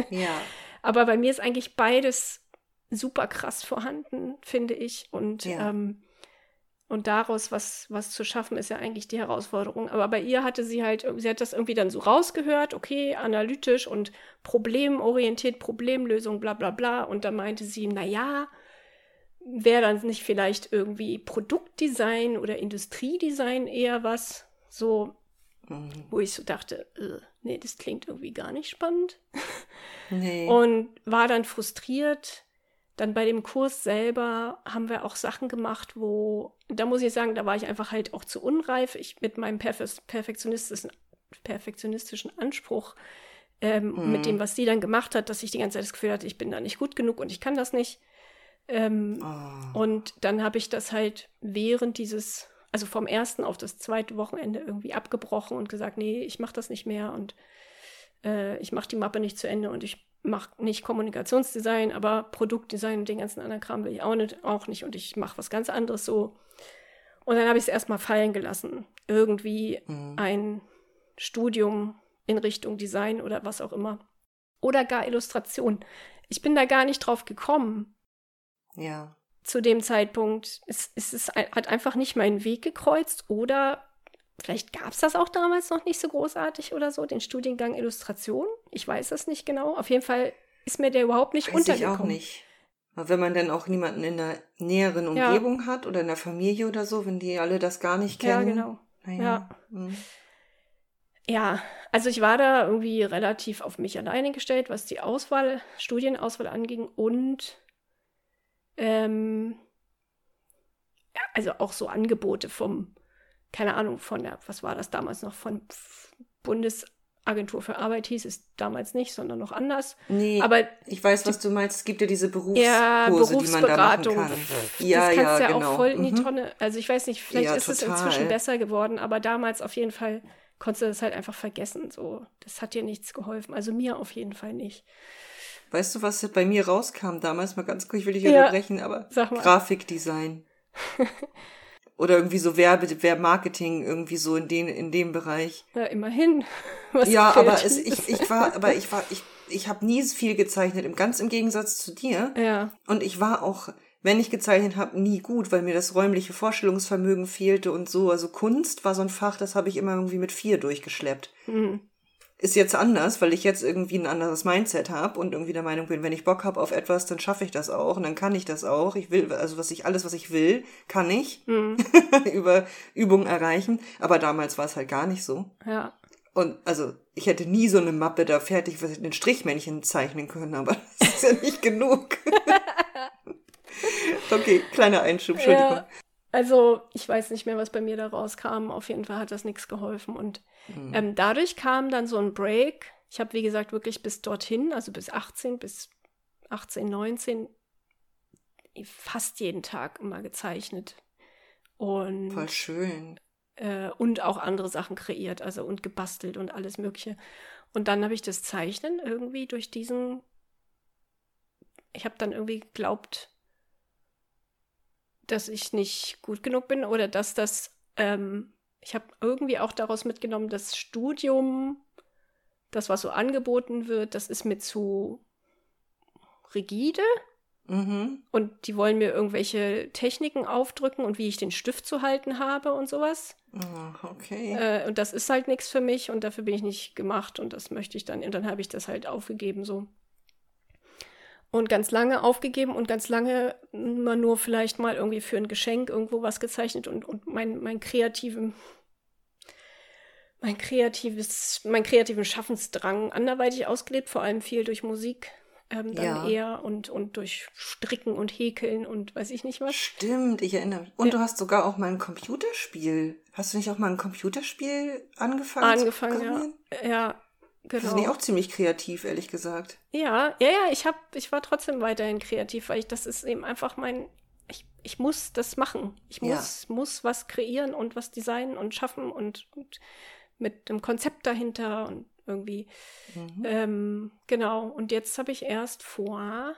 Speaker 1: ja. [laughs] Aber bei mir ist eigentlich beides super krass vorhanden, finde ich. Und ja. ähm, und daraus was, was zu schaffen, ist ja eigentlich die Herausforderung. Aber bei ihr hatte sie halt, sie hat das irgendwie dann so rausgehört, okay, analytisch und problemorientiert, Problemlösung, bla bla bla. Und da meinte sie, naja, wäre dann nicht vielleicht irgendwie Produktdesign oder Industriedesign eher was? So, mhm. wo ich so dachte, äh, nee, das klingt irgendwie gar nicht spannend. Nee. Und war dann frustriert, dann bei dem Kurs selber haben wir auch Sachen gemacht, wo, da muss ich sagen, da war ich einfach halt auch zu unreif. Ich mit meinem perfektionistischen, perfektionistischen Anspruch, ähm, mhm. mit dem, was sie dann gemacht hat, dass ich die ganze Zeit das Gefühl hatte, ich bin da nicht gut genug und ich kann das nicht. Ähm, oh. Und dann habe ich das halt während dieses, also vom ersten auf das zweite Wochenende irgendwie abgebrochen und gesagt, nee, ich mache das nicht mehr und äh, ich mache die Mappe nicht zu Ende und ich mache nicht Kommunikationsdesign, aber Produktdesign und den ganzen anderen Kram will ich auch nicht, auch nicht und ich mache was ganz anderes so. Und dann habe ich es erstmal fallen gelassen. Irgendwie mhm. ein Studium in Richtung Design oder was auch immer. Oder gar Illustration. Ich bin da gar nicht drauf gekommen.
Speaker 3: Ja.
Speaker 1: Zu dem Zeitpunkt. Es, es, es hat einfach nicht meinen Weg gekreuzt oder Vielleicht gab es das auch damals noch nicht so großartig oder so, den Studiengang Illustration. Ich weiß das nicht genau. Auf jeden Fall ist mir der überhaupt nicht weiß untergekommen. Ich auch nicht.
Speaker 3: Aber wenn man dann auch niemanden in der näheren Umgebung ja. hat oder in der Familie oder so, wenn die alle das gar nicht kennen.
Speaker 1: Ja, genau. Naja. Ja. Mhm. ja, also ich war da irgendwie relativ auf mich alleine gestellt, was die Auswahl, Studienauswahl anging und ähm, ja, also auch so Angebote vom keine Ahnung, von der, was war das damals noch, von Bundesagentur für Arbeit hieß es damals nicht, sondern noch anders.
Speaker 3: Nee, aber ich weiß, was du meinst. Es gibt ja diese Berufskurse, ja, die man da machen kann.
Speaker 1: Ja, das kannst ja, ja genau. auch voll in die mhm. Tonne. Also ich weiß nicht, vielleicht ja, ist total. es inzwischen besser geworden, aber damals auf jeden Fall konntest du das halt einfach vergessen. So, das hat dir nichts geholfen. Also mir auf jeden Fall nicht.
Speaker 3: Weißt du, was bei mir rauskam damals? Mal ganz kurz, ich will dich ja, unterbrechen, aber Grafikdesign. [laughs] Oder irgendwie so Werbe, Werbemarketing, irgendwie so in den, in dem Bereich.
Speaker 1: Ja, immerhin. [laughs]
Speaker 3: Ja, aber es, ich, ich war, aber ich war, ich, ich habe nie viel gezeichnet, ganz im Gegensatz zu dir.
Speaker 1: Ja.
Speaker 3: Und ich war auch, wenn ich gezeichnet habe, nie gut, weil mir das räumliche Vorstellungsvermögen fehlte und so. Also Kunst war so ein Fach, das habe ich immer irgendwie mit vier durchgeschleppt. Mhm ist jetzt anders, weil ich jetzt irgendwie ein anderes Mindset habe und irgendwie der Meinung bin, wenn ich Bock habe auf etwas, dann schaffe ich das auch und dann kann ich das auch. Ich will, also was ich, alles, was ich will, kann ich mhm. [laughs] über Übungen erreichen. Aber damals war es halt gar nicht so.
Speaker 1: Ja.
Speaker 3: Und also ich hätte nie so eine Mappe da fertig, was ich den Strichmännchen zeichnen können, aber [laughs] das ist ja nicht genug. [laughs] okay, kleiner Einschub, Entschuldigung. Ja.
Speaker 1: Also ich weiß nicht mehr, was bei mir da rauskam. Auf jeden Fall hat das nichts geholfen. Und mhm. ähm, dadurch kam dann so ein Break. Ich habe, wie gesagt, wirklich bis dorthin, also bis 18, bis 18, 19, fast jeden Tag immer gezeichnet. Und,
Speaker 3: Voll schön.
Speaker 1: Äh, und auch andere Sachen kreiert, also und gebastelt und alles Mögliche. Und dann habe ich das Zeichnen irgendwie durch diesen. Ich habe dann irgendwie geglaubt, dass ich nicht gut genug bin oder dass das, ähm, ich habe irgendwie auch daraus mitgenommen, das Studium, das, was so angeboten wird, das ist mir zu rigide. Mhm. Und die wollen mir irgendwelche Techniken aufdrücken und wie ich den Stift zu halten habe und sowas.
Speaker 3: Oh, okay.
Speaker 1: Äh, und das ist halt nichts für mich und dafür bin ich nicht gemacht und das möchte ich dann. Und dann habe ich das halt aufgegeben so. Und ganz lange aufgegeben und ganz lange immer nur vielleicht mal irgendwie für ein Geschenk irgendwo was gezeichnet und, und mein, mein kreativen, mein kreatives, mein kreativen Schaffensdrang anderweitig ausgelebt, vor allem viel durch Musik ähm, dann
Speaker 3: Ja.
Speaker 1: eher und, und durch Stricken und Häkeln und weiß ich nicht was.
Speaker 3: Stimmt, ich erinnere mich. Und
Speaker 1: Ja.
Speaker 3: du hast sogar auch mal ein Computerspiel. Hast du nicht auch mal ein Computerspiel angefangen?
Speaker 1: Angefangen,
Speaker 3: zu
Speaker 1: ja. Ja,
Speaker 3: Das ich
Speaker 1: genau.
Speaker 3: auch ziemlich kreativ, ehrlich gesagt.
Speaker 1: Ja, ja, ja, ich hab, ich war trotzdem weiterhin kreativ, weil ich, das ist eben einfach mein, ich, ich muss das machen. Ich
Speaker 3: Ja.
Speaker 1: muss, muss was kreieren und was designen und schaffen und, und mit einem Konzept dahinter und irgendwie.
Speaker 3: Mhm.
Speaker 1: Ähm, genau. Und jetzt habe ich erst vor,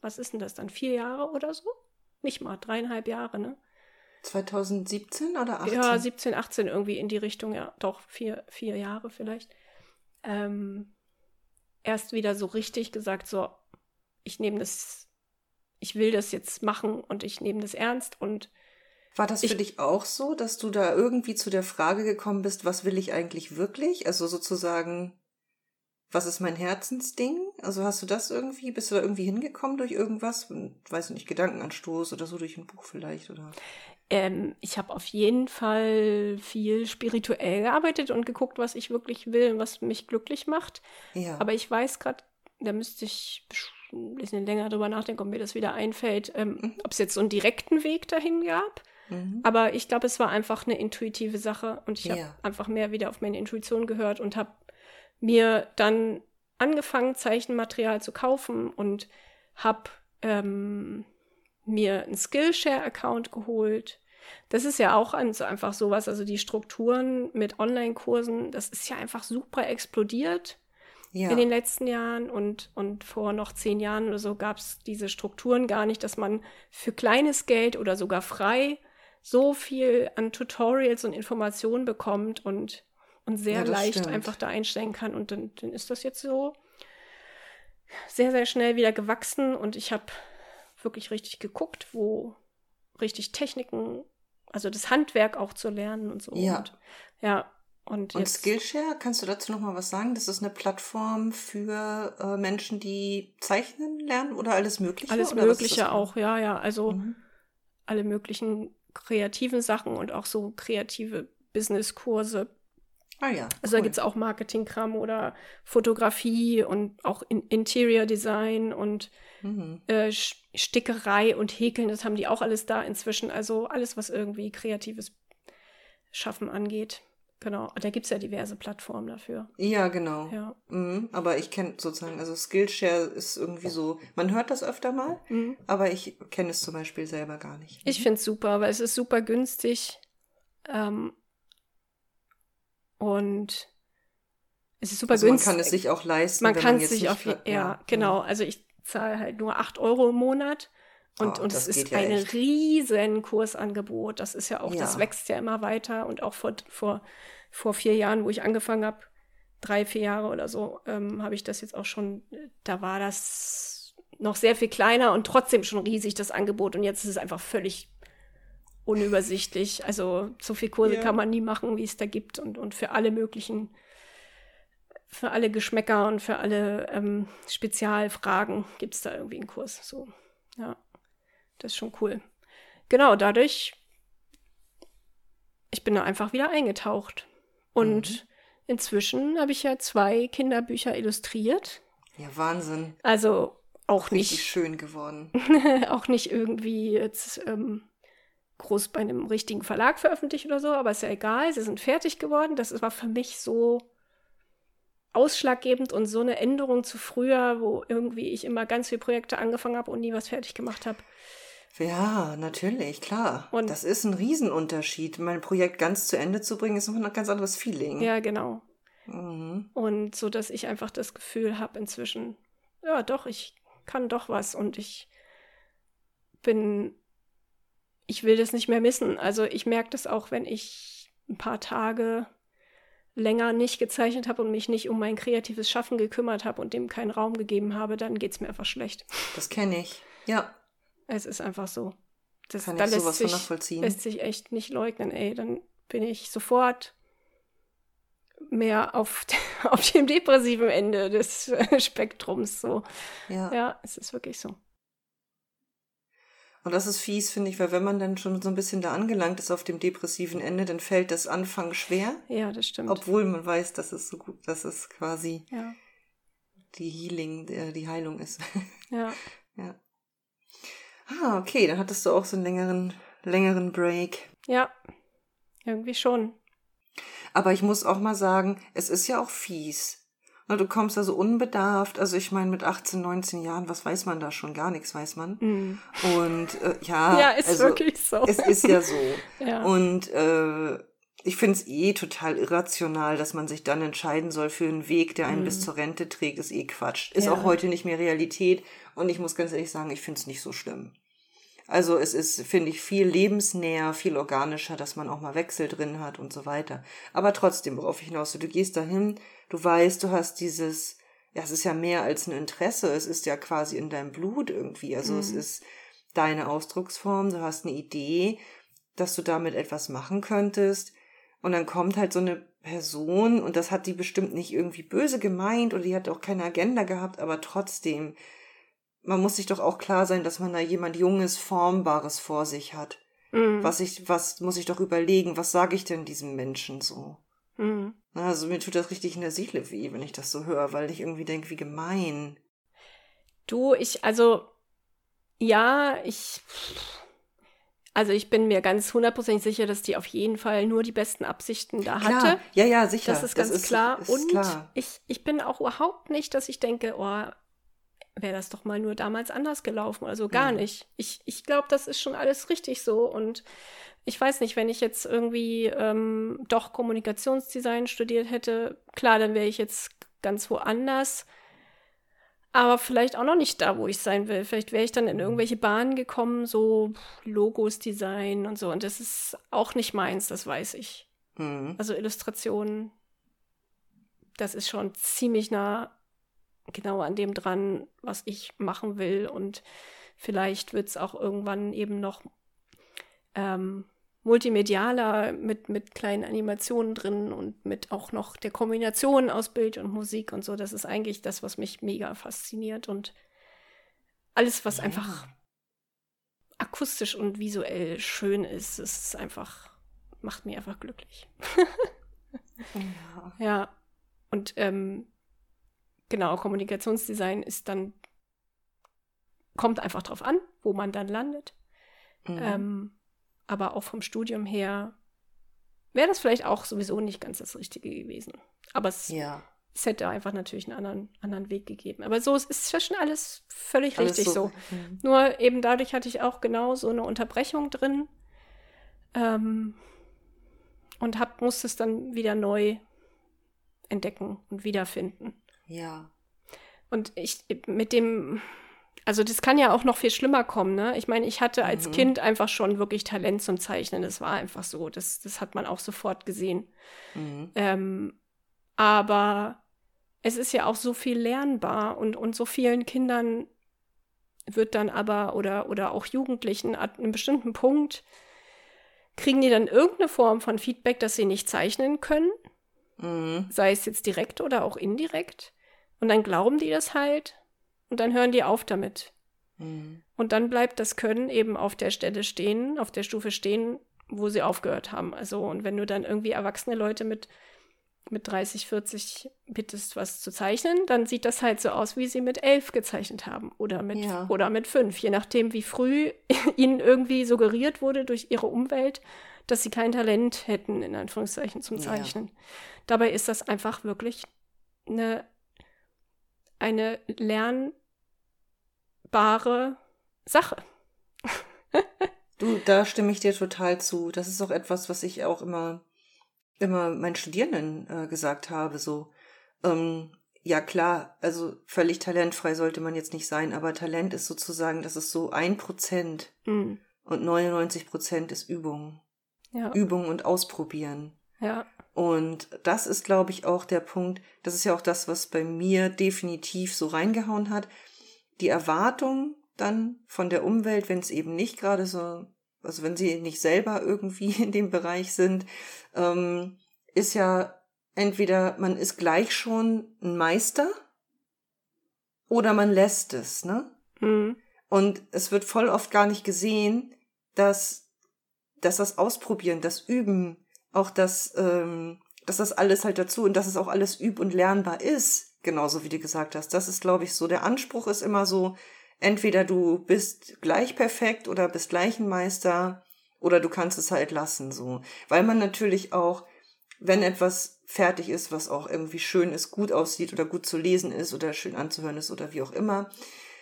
Speaker 1: was ist denn das dann, vier Jahre oder so? Nicht mal, dreieinhalb Jahre, ne?
Speaker 3: 2017 oder 18?
Speaker 1: Ja, 17, 18 irgendwie in die Richtung, ja, doch, vier, vier Jahre vielleicht. Ähm, erst wieder so richtig gesagt, so, ich nehme das, ich will das jetzt machen und ich nehme das ernst und
Speaker 3: War das für
Speaker 1: Ich-
Speaker 3: dich auch so, dass du da irgendwie zu der Frage gekommen bist, was will ich eigentlich wirklich? Also sozusagen, was ist mein Herzensding? Also hast du das irgendwie, bist du da irgendwie hingekommen durch irgendwas? Hm, Weiß nicht, Gedankenanstoß oder so durch ein Buch vielleicht oder?
Speaker 1: Ähm, ich habe auf jeden Fall viel spirituell gearbeitet und geguckt, was ich wirklich will und was mich glücklich macht.
Speaker 3: Ja.
Speaker 1: Aber ich weiß gerade, da müsste ich ein bisschen länger drüber nachdenken, ob mir das wieder einfällt, ähm,
Speaker 3: Mhm.
Speaker 1: ob es jetzt so einen direkten Weg dahin gab.
Speaker 3: mhm.
Speaker 1: Aber ich glaube, es war einfach eine intuitive Sache und ich
Speaker 3: Ja.
Speaker 1: habe einfach mehr wieder auf meine Intuition gehört und habe mir dann angefangen, Zeichenmaterial zu kaufen und habe ähm, mir einen Skillshare-Account geholt. Das ist ja auch einfach sowas, also die Strukturen mit Online-Kursen, das ist ja einfach super explodiert
Speaker 3: ja.
Speaker 1: in den letzten Jahren und, und vor noch zehn Jahren oder so gab es diese Strukturen gar nicht, dass man für kleines Geld oder sogar frei so viel an Tutorials und Informationen bekommt und, und sehr
Speaker 3: Ja,
Speaker 1: leicht
Speaker 3: stimmt.
Speaker 1: einfach da einsteigen kann. Und dann, dann ist das jetzt so sehr, sehr schnell wieder gewachsen und ich habe wirklich richtig geguckt, wo richtig Techniken, also das Handwerk auch zu lernen und so.
Speaker 3: Ja.
Speaker 1: Und, ja. Und,
Speaker 3: Und
Speaker 1: jetzt,
Speaker 3: Skillshare, kannst du dazu noch mal was sagen? Das ist eine Plattform für äh, Menschen, die zeichnen lernen oder alles Mögliche?
Speaker 1: alles
Speaker 3: oder
Speaker 1: Mögliche auch, ja, ja. Also
Speaker 3: Mhm.
Speaker 1: alle möglichen kreativen Sachen und auch so kreative Businesskurse.
Speaker 3: Ah ja.
Speaker 1: Also da
Speaker 3: cool.
Speaker 1: gibt es auch Marketingkram oder Fotografie und auch in Interior Design und
Speaker 3: Mhm.
Speaker 1: äh, Stickerei und Häkeln, das haben die auch alles da inzwischen. Also alles, was irgendwie kreatives Schaffen angeht. Genau, da gibt es ja diverse Plattformen dafür.
Speaker 3: Ja, genau.
Speaker 1: Ja.
Speaker 3: Mhm. Aber ich kenne sozusagen, also Skillshare ist irgendwie so, man hört das öfter mal,
Speaker 1: Mhm.
Speaker 3: aber ich kenne es zum Beispiel selber gar nicht.
Speaker 1: Ich finde es super, weil es ist super günstig. Ähm, und es ist super
Speaker 3: also man
Speaker 1: günstig.
Speaker 3: kann es sich auch leisten.
Speaker 1: Man kann
Speaker 3: man
Speaker 1: es sich auf je-
Speaker 3: ver-
Speaker 1: ja, genau. Also ich zahle halt nur 8 Euro im Monat. Und,
Speaker 3: Oh,
Speaker 1: und
Speaker 3: das
Speaker 1: es ist
Speaker 3: ja
Speaker 1: ein
Speaker 3: echt.
Speaker 1: riesen Kursangebot. Das ist ja auch, das
Speaker 3: Ja.
Speaker 1: wächst ja immer weiter. Und auch vor, vor, vor vier Jahren, wo ich angefangen habe, drei, vier Jahre oder so, ähm, habe ich das jetzt auch schon, da war das noch sehr viel kleiner und trotzdem schon riesig, das Angebot. Und jetzt ist es einfach völlig unübersichtlich. Also so viel Kurse
Speaker 3: Ja.
Speaker 1: kann man nie machen, wie es da gibt. Und, und für alle möglichen für alle Geschmäcker und für alle ähm, Spezialfragen gibt es da irgendwie einen Kurs. So, ja, das ist schon cool. Genau, dadurch, ich bin da einfach wieder eingetaucht. Und
Speaker 3: Mhm.
Speaker 1: inzwischen habe ich ja zwei Kinderbücher illustriert.
Speaker 3: Ja, Wahnsinn.
Speaker 1: Also auch
Speaker 3: Richtig
Speaker 1: nicht,
Speaker 3: schön geworden. [laughs]
Speaker 1: auch nicht irgendwie jetzt ähm, groß bei einem richtigen Verlag veröffentlicht oder so, aber ist ja egal. Sie sind fertig geworden. Das war für mich so ausschlaggebend und so eine Änderung zu früher, wo irgendwie ich immer ganz viele Projekte angefangen habe und nie was fertig gemacht habe.
Speaker 3: Ja, natürlich, klar.
Speaker 1: Und-
Speaker 3: das ist ein Riesenunterschied. Mein Projekt ganz zu Ende zu bringen, ist noch ein ganz anderes Feeling.
Speaker 1: Ja, genau.
Speaker 3: Mhm.
Speaker 1: Und so, dass ich einfach das Gefühl habe inzwischen, ja, doch, ich kann doch was und ich bin, ich will das nicht mehr missen. Also ich merke das auch, wenn ich ein paar Tage länger nicht gezeichnet habe und mich nicht um mein kreatives Schaffen gekümmert habe und dem keinen Raum gegeben habe, dann geht es mir einfach schlecht.
Speaker 3: Das kenne ich. Ja,
Speaker 1: Es ist einfach so. Das,
Speaker 3: kann
Speaker 1: da
Speaker 3: ich
Speaker 1: lässt
Speaker 3: sowas von
Speaker 1: sich,
Speaker 3: nachvollziehen.
Speaker 1: lässt sich echt nicht leugnen, ey. Dann bin ich sofort mehr auf, [laughs] auf dem depressiven Ende des Spektrums. So.
Speaker 3: Ja.
Speaker 1: ja, es ist wirklich so.
Speaker 3: Und das ist fies, finde ich, weil wenn man dann schon so ein bisschen da angelangt ist auf dem depressiven Ende, dann fällt das Anfang schwer.
Speaker 1: Ja, das stimmt.
Speaker 3: Obwohl man weiß, dass es so gut, dass es quasi
Speaker 1: ja.
Speaker 3: die Healing, äh, die Heilung ist. [laughs]
Speaker 1: Ja.
Speaker 3: ja. Ah, okay, dann hattest du auch so einen längeren, längeren Break.
Speaker 1: Ja, irgendwie schon.
Speaker 3: Aber ich muss auch mal sagen, es ist ja auch fies. Du kommst da so unbedarft, also ich meine mit 18, 19 Jahren, was weiß man da schon? Gar nichts weiß man.
Speaker 1: Mm.
Speaker 3: Und äh, ja,
Speaker 1: ja, ist
Speaker 3: also,
Speaker 1: wirklich so.
Speaker 3: Es ist ja so. [laughs]
Speaker 1: ja.
Speaker 3: Und äh, ich finde es eh total irrational, dass man sich dann entscheiden soll für einen Weg, der einen
Speaker 1: Mm.
Speaker 3: bis zur Rente trägt, ist eh Quatsch. Ist
Speaker 1: Ja.
Speaker 3: auch heute nicht mehr Realität. Und ich muss ganz ehrlich sagen, ich finde es nicht so schlimm. Also es ist, finde ich, viel lebensnäher, viel organischer, dass man auch mal Wechsel drin hat und so weiter. Aber trotzdem, worauf ich hinaus will, du gehst dahin, du weißt, du hast dieses, ja, es ist ja mehr als ein Interesse, es ist ja quasi in deinem Blut irgendwie. Also es
Speaker 1: Mhm.
Speaker 3: ist deine Ausdrucksform, du hast eine Idee, dass du damit etwas machen könntest. Und dann kommt halt so eine Person und das hat die bestimmt nicht irgendwie böse gemeint oder die hat auch keine Agenda gehabt, aber trotzdem, man muss sich doch auch klar sein, dass man da jemand Junges, Formbares vor sich hat.
Speaker 1: Mm.
Speaker 3: Was ich, was muss ich doch überlegen, was sage ich denn diesem Menschen so?
Speaker 1: Mm.
Speaker 3: Also mir tut das richtig in der Seele weh, wenn ich das so höre, weil ich irgendwie denke, wie gemein.
Speaker 1: Du, ich, also, ja, ich, also ich bin mir ganz hundertprozentig sicher, dass die auf jeden Fall nur die besten Absichten da
Speaker 3: Klar,
Speaker 1: hatte.
Speaker 3: ja, ja, sicher.
Speaker 1: Das ist ganz klar.
Speaker 3: ist
Speaker 1: Und
Speaker 3: klar.
Speaker 1: Ich, ich bin auch überhaupt nicht, dass ich denke, oh, wäre das doch mal nur damals anders gelaufen. Also gar
Speaker 3: Mhm.
Speaker 1: nicht. Ich, ich glaube, das ist schon alles richtig so. Und ich weiß nicht, wenn ich jetzt irgendwie ähm, doch Kommunikationsdesign studiert hätte, klar, dann wäre ich jetzt ganz woanders. Aber vielleicht auch noch nicht da, wo ich sein will. Vielleicht wäre ich dann in irgendwelche Bahnen gekommen, so Logos Design und so. Und das ist auch nicht meins, das weiß ich.
Speaker 3: Mhm.
Speaker 1: Also Illustrationen, das ist schon ziemlich nah genau an dem dran, was ich machen will. Und vielleicht wird es auch irgendwann eben noch ähm, multimedialer mit, mit kleinen Animationen drin und mit auch noch der Kombination aus Bild und Musik und so. Das ist eigentlich das, was mich mega fasziniert. Und alles, was
Speaker 3: Ja.
Speaker 1: einfach akustisch und visuell schön ist, ist einfach, macht mich einfach glücklich. [laughs]
Speaker 3: Ja.
Speaker 1: Ja, und ähm, genau, Kommunikationsdesign ist dann, kommt einfach drauf an, wo man dann landet.
Speaker 3: Mhm.
Speaker 1: Ähm, aber auch vom Studium her wäre das vielleicht auch sowieso nicht ganz das Richtige gewesen. Aber es,
Speaker 3: ja.
Speaker 1: es hätte einfach natürlich einen anderen, anderen Weg gegeben. Aber so es ist ja schon alles völlig
Speaker 3: Alles
Speaker 1: richtig so.
Speaker 3: Mhm.
Speaker 1: Nur eben dadurch hatte ich auch genau so eine Unterbrechung drin ähm, und hab, musste es dann wieder neu entdecken und wiederfinden.
Speaker 3: Ja.
Speaker 1: Und ich mit dem, also das kann ja auch noch viel schlimmer kommen, ne? Ich meine, ich hatte als
Speaker 3: Mhm.
Speaker 1: Kind einfach schon wirklich Talent zum Zeichnen. Das war einfach so. Das, das hat man auch sofort gesehen.
Speaker 3: Mhm.
Speaker 1: Ähm, aber es ist ja auch so viel lernbar und, und so vielen Kindern wird dann aber oder, oder auch Jugendlichen an einem bestimmten Punkt kriegen die dann irgendeine Form von Feedback, dass sie nicht zeichnen können,
Speaker 3: Mhm.
Speaker 1: sei es jetzt direkt oder auch indirekt. Und dann glauben die das halt und dann hören die auf damit.
Speaker 3: Mhm.
Speaker 1: Und dann bleibt das Können eben auf der Stelle stehen, auf der Stufe stehen, wo sie aufgehört haben. Also, und wenn du dann irgendwie erwachsene Leute mit, mit 30, 40 bittest, was zu zeichnen, dann sieht das halt so aus, wie sie mit elf gezeichnet haben oder mit,
Speaker 3: Ja.
Speaker 1: oder mit fünf, je nachdem, wie früh [laughs] ihnen irgendwie suggeriert wurde durch ihre Umwelt, dass sie kein Talent hätten, in Anführungszeichen, zum
Speaker 3: Ja.
Speaker 1: Zeichnen. Dabei ist das einfach wirklich eine, eine lernbare Sache.
Speaker 3: Du, da stimme ich dir total zu. Das ist auch etwas, was ich auch immer, immer meinen Studierenden äh, gesagt habe. So, ähm, ja klar, also völlig talentfrei sollte man jetzt nicht sein, aber Talent ist sozusagen, das ist so ein Prozent
Speaker 1: Mm,
Speaker 3: und 99 Prozent ist Übung.
Speaker 1: ja,
Speaker 3: Übung und Ausprobieren.
Speaker 1: Ja,
Speaker 3: Und das ist, glaube ich, auch der Punkt, das ist ja auch das, was bei mir definitiv so reingehauen hat. Die Erwartung dann von der Umwelt, wenn es eben nicht gerade so also wenn sie nicht selber irgendwie [laughs] in dem Bereich sind, ähm, ist ja entweder man ist gleich schon ein Meister oder man lässt es, ne?
Speaker 1: Mhm.
Speaker 3: Und es wird voll oft gar nicht gesehen, dass, dass das Ausprobieren, das Üben, auch das, ähm, dass das alles halt dazu und dass es auch alles üb- und lernbar ist, genauso wie du gesagt hast. Das ist, glaube ich, so. Der Anspruch ist immer so, entweder du bist gleich perfekt oder bist gleich ein Meister oder du kannst es halt lassen, so. Weil man natürlich auch, wenn etwas fertig ist, was auch irgendwie schön ist, gut aussieht oder gut zu lesen ist oder schön anzuhören ist oder wie auch immer,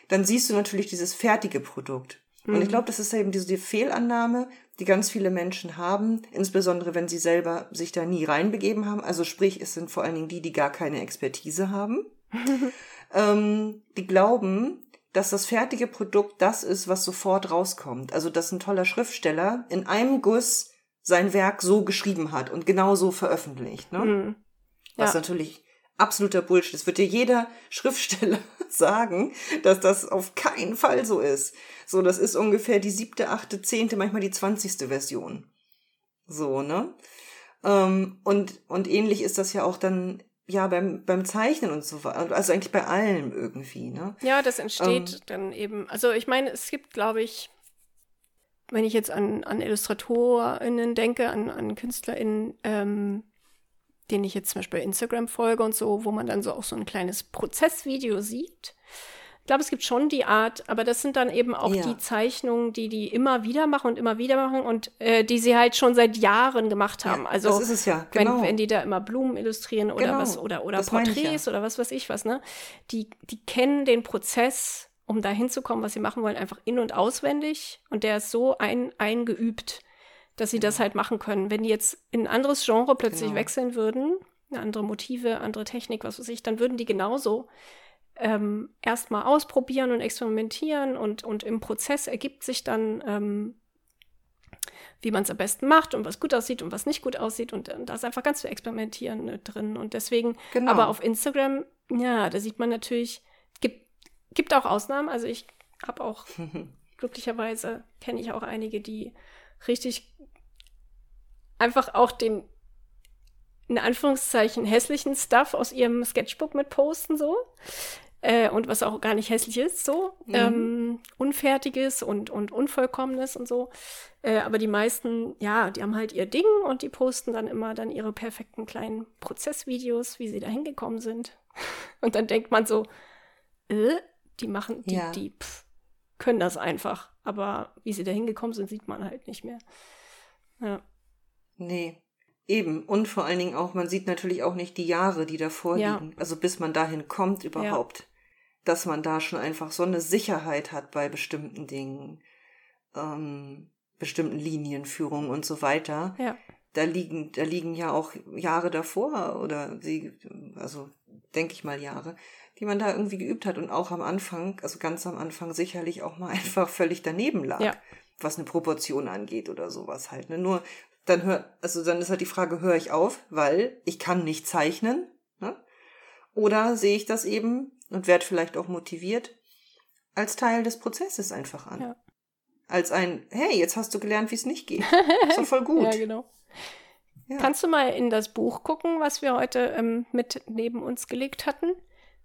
Speaker 3: dann siehst du natürlich dieses fertige Produkt. Und ich
Speaker 1: Mhm.
Speaker 3: glaube, das ist eben diese Fehlannahme, die ganz viele Menschen haben, insbesondere wenn sie selber sich da nie reinbegeben haben. Also sprich, es sind vor allen Dingen die, die gar keine Expertise haben. [laughs] ähm, die glauben, dass das fertige Produkt das ist, was sofort rauskommt. Also dass ein toller Schriftsteller in einem Guss sein Werk so geschrieben hat und genau so veröffentlicht. Ne?
Speaker 1: Mhm.
Speaker 3: Was
Speaker 1: Ja.
Speaker 3: natürlich absoluter Bullshit ist. Wird dir jeder Schriftsteller [laughs] sagen, dass das auf keinen Fall so ist. So, das ist ungefähr die siebte, achte, zehnte, manchmal die zwanzigste Version. So, ne? Ähm, und, und ähnlich ist das ja auch dann, ja, beim, beim Zeichnen und so weiter. Also eigentlich bei allem irgendwie, ne?
Speaker 1: Ja, das entsteht
Speaker 3: Ähm.
Speaker 1: dann eben. Also ich meine, es gibt, glaube ich, wenn ich jetzt an, an IllustratorInnen denke, an, an KünstlerInnen, ähm, denen ich jetzt zum Beispiel bei Instagram folge und so, wo man dann so auch so ein kleines Prozessvideo sieht. Ich glaube, es gibt schon die Art, aber das sind dann eben auch
Speaker 3: Ja.
Speaker 1: die Zeichnungen, die die immer wieder machen und immer wieder machen und äh, die sie halt schon seit Jahren gemacht haben.
Speaker 3: Ja,
Speaker 1: also
Speaker 3: das ist es ja, genau.
Speaker 1: wenn, wenn die da immer Blumen illustrieren oder
Speaker 3: Genau,
Speaker 1: was oder oder
Speaker 3: das ich ja.
Speaker 1: Porträts oder was weiß ich was, ne? Die die kennen den Prozess, um da hinzukommen, was sie machen wollen, einfach in und auswendig und der ist so ein, eingeübt, dass sie das halt machen können. Wenn die jetzt in ein anderes Genre plötzlich
Speaker 3: Genau.
Speaker 1: wechseln würden, andere Motive, andere Technik, was weiß ich, dann würden die genauso ähm, erstmal ausprobieren und experimentieren und, und im Prozess ergibt sich dann, ähm, wie man es am besten macht und was gut aussieht und was nicht gut aussieht und, äh, da ist einfach ganz viel Experimentieren äh, drin und deswegen,
Speaker 3: Genau.
Speaker 1: aber auf Instagram, ja, da sieht man natürlich, gibt, gibt auch Ausnahmen, also ich habe auch [laughs] glücklicherweise kenne ich auch einige, die richtig einfach auch den in Anführungszeichen hässlichen Stuff aus ihrem Sketchbook mit posten so. Äh, und was auch gar nicht hässlich ist, so.
Speaker 3: Mhm.
Speaker 1: Ähm, Unfertiges und, und Unvollkommenes und so. Äh, aber die meisten, ja, die haben halt ihr Ding und die posten dann immer dann ihre perfekten kleinen Prozessvideos, wie sie da hingekommen sind. [laughs] Und dann denkt man so, äh, die machen, die,
Speaker 3: Ja.
Speaker 1: die pff, können das einfach. Aber wie sie da hingekommen sind, sieht man halt nicht mehr. Ja.
Speaker 3: Nee. Eben. Und vor allen Dingen auch, man sieht natürlich auch nicht die Jahre, die davor
Speaker 1: Ja.
Speaker 3: liegen. Also bis man dahin kommt überhaupt. Dass man da schon einfach so eine Sicherheit hat bei bestimmten Dingen, ähm, bestimmten Linienführungen und so weiter.
Speaker 1: Ja.
Speaker 3: Da liegen, da liegen ja auch Jahre davor oder sie, also denke ich mal Jahre, die man da irgendwie geübt hat und auch am Anfang, also ganz am Anfang sicherlich auch mal [laughs] einfach völlig daneben lag,
Speaker 1: Ja.
Speaker 3: was eine Proportion angeht oder sowas halt. Ne? Nur dann hört, also dann ist halt die Frage, höre ich auf, weil ich kann nicht zeichnen, ne? Oder sehe ich das eben und werde vielleicht auch motiviert als Teil des Prozesses einfach an.
Speaker 1: Ja.
Speaker 3: Als ein, hey, jetzt hast du gelernt, wie es nicht geht. [laughs] Ist doch voll gut.
Speaker 1: Ja, genau.
Speaker 3: Ja.
Speaker 1: Kannst du mal in das Buch gucken, was wir heute ähm, mit neben uns gelegt hatten?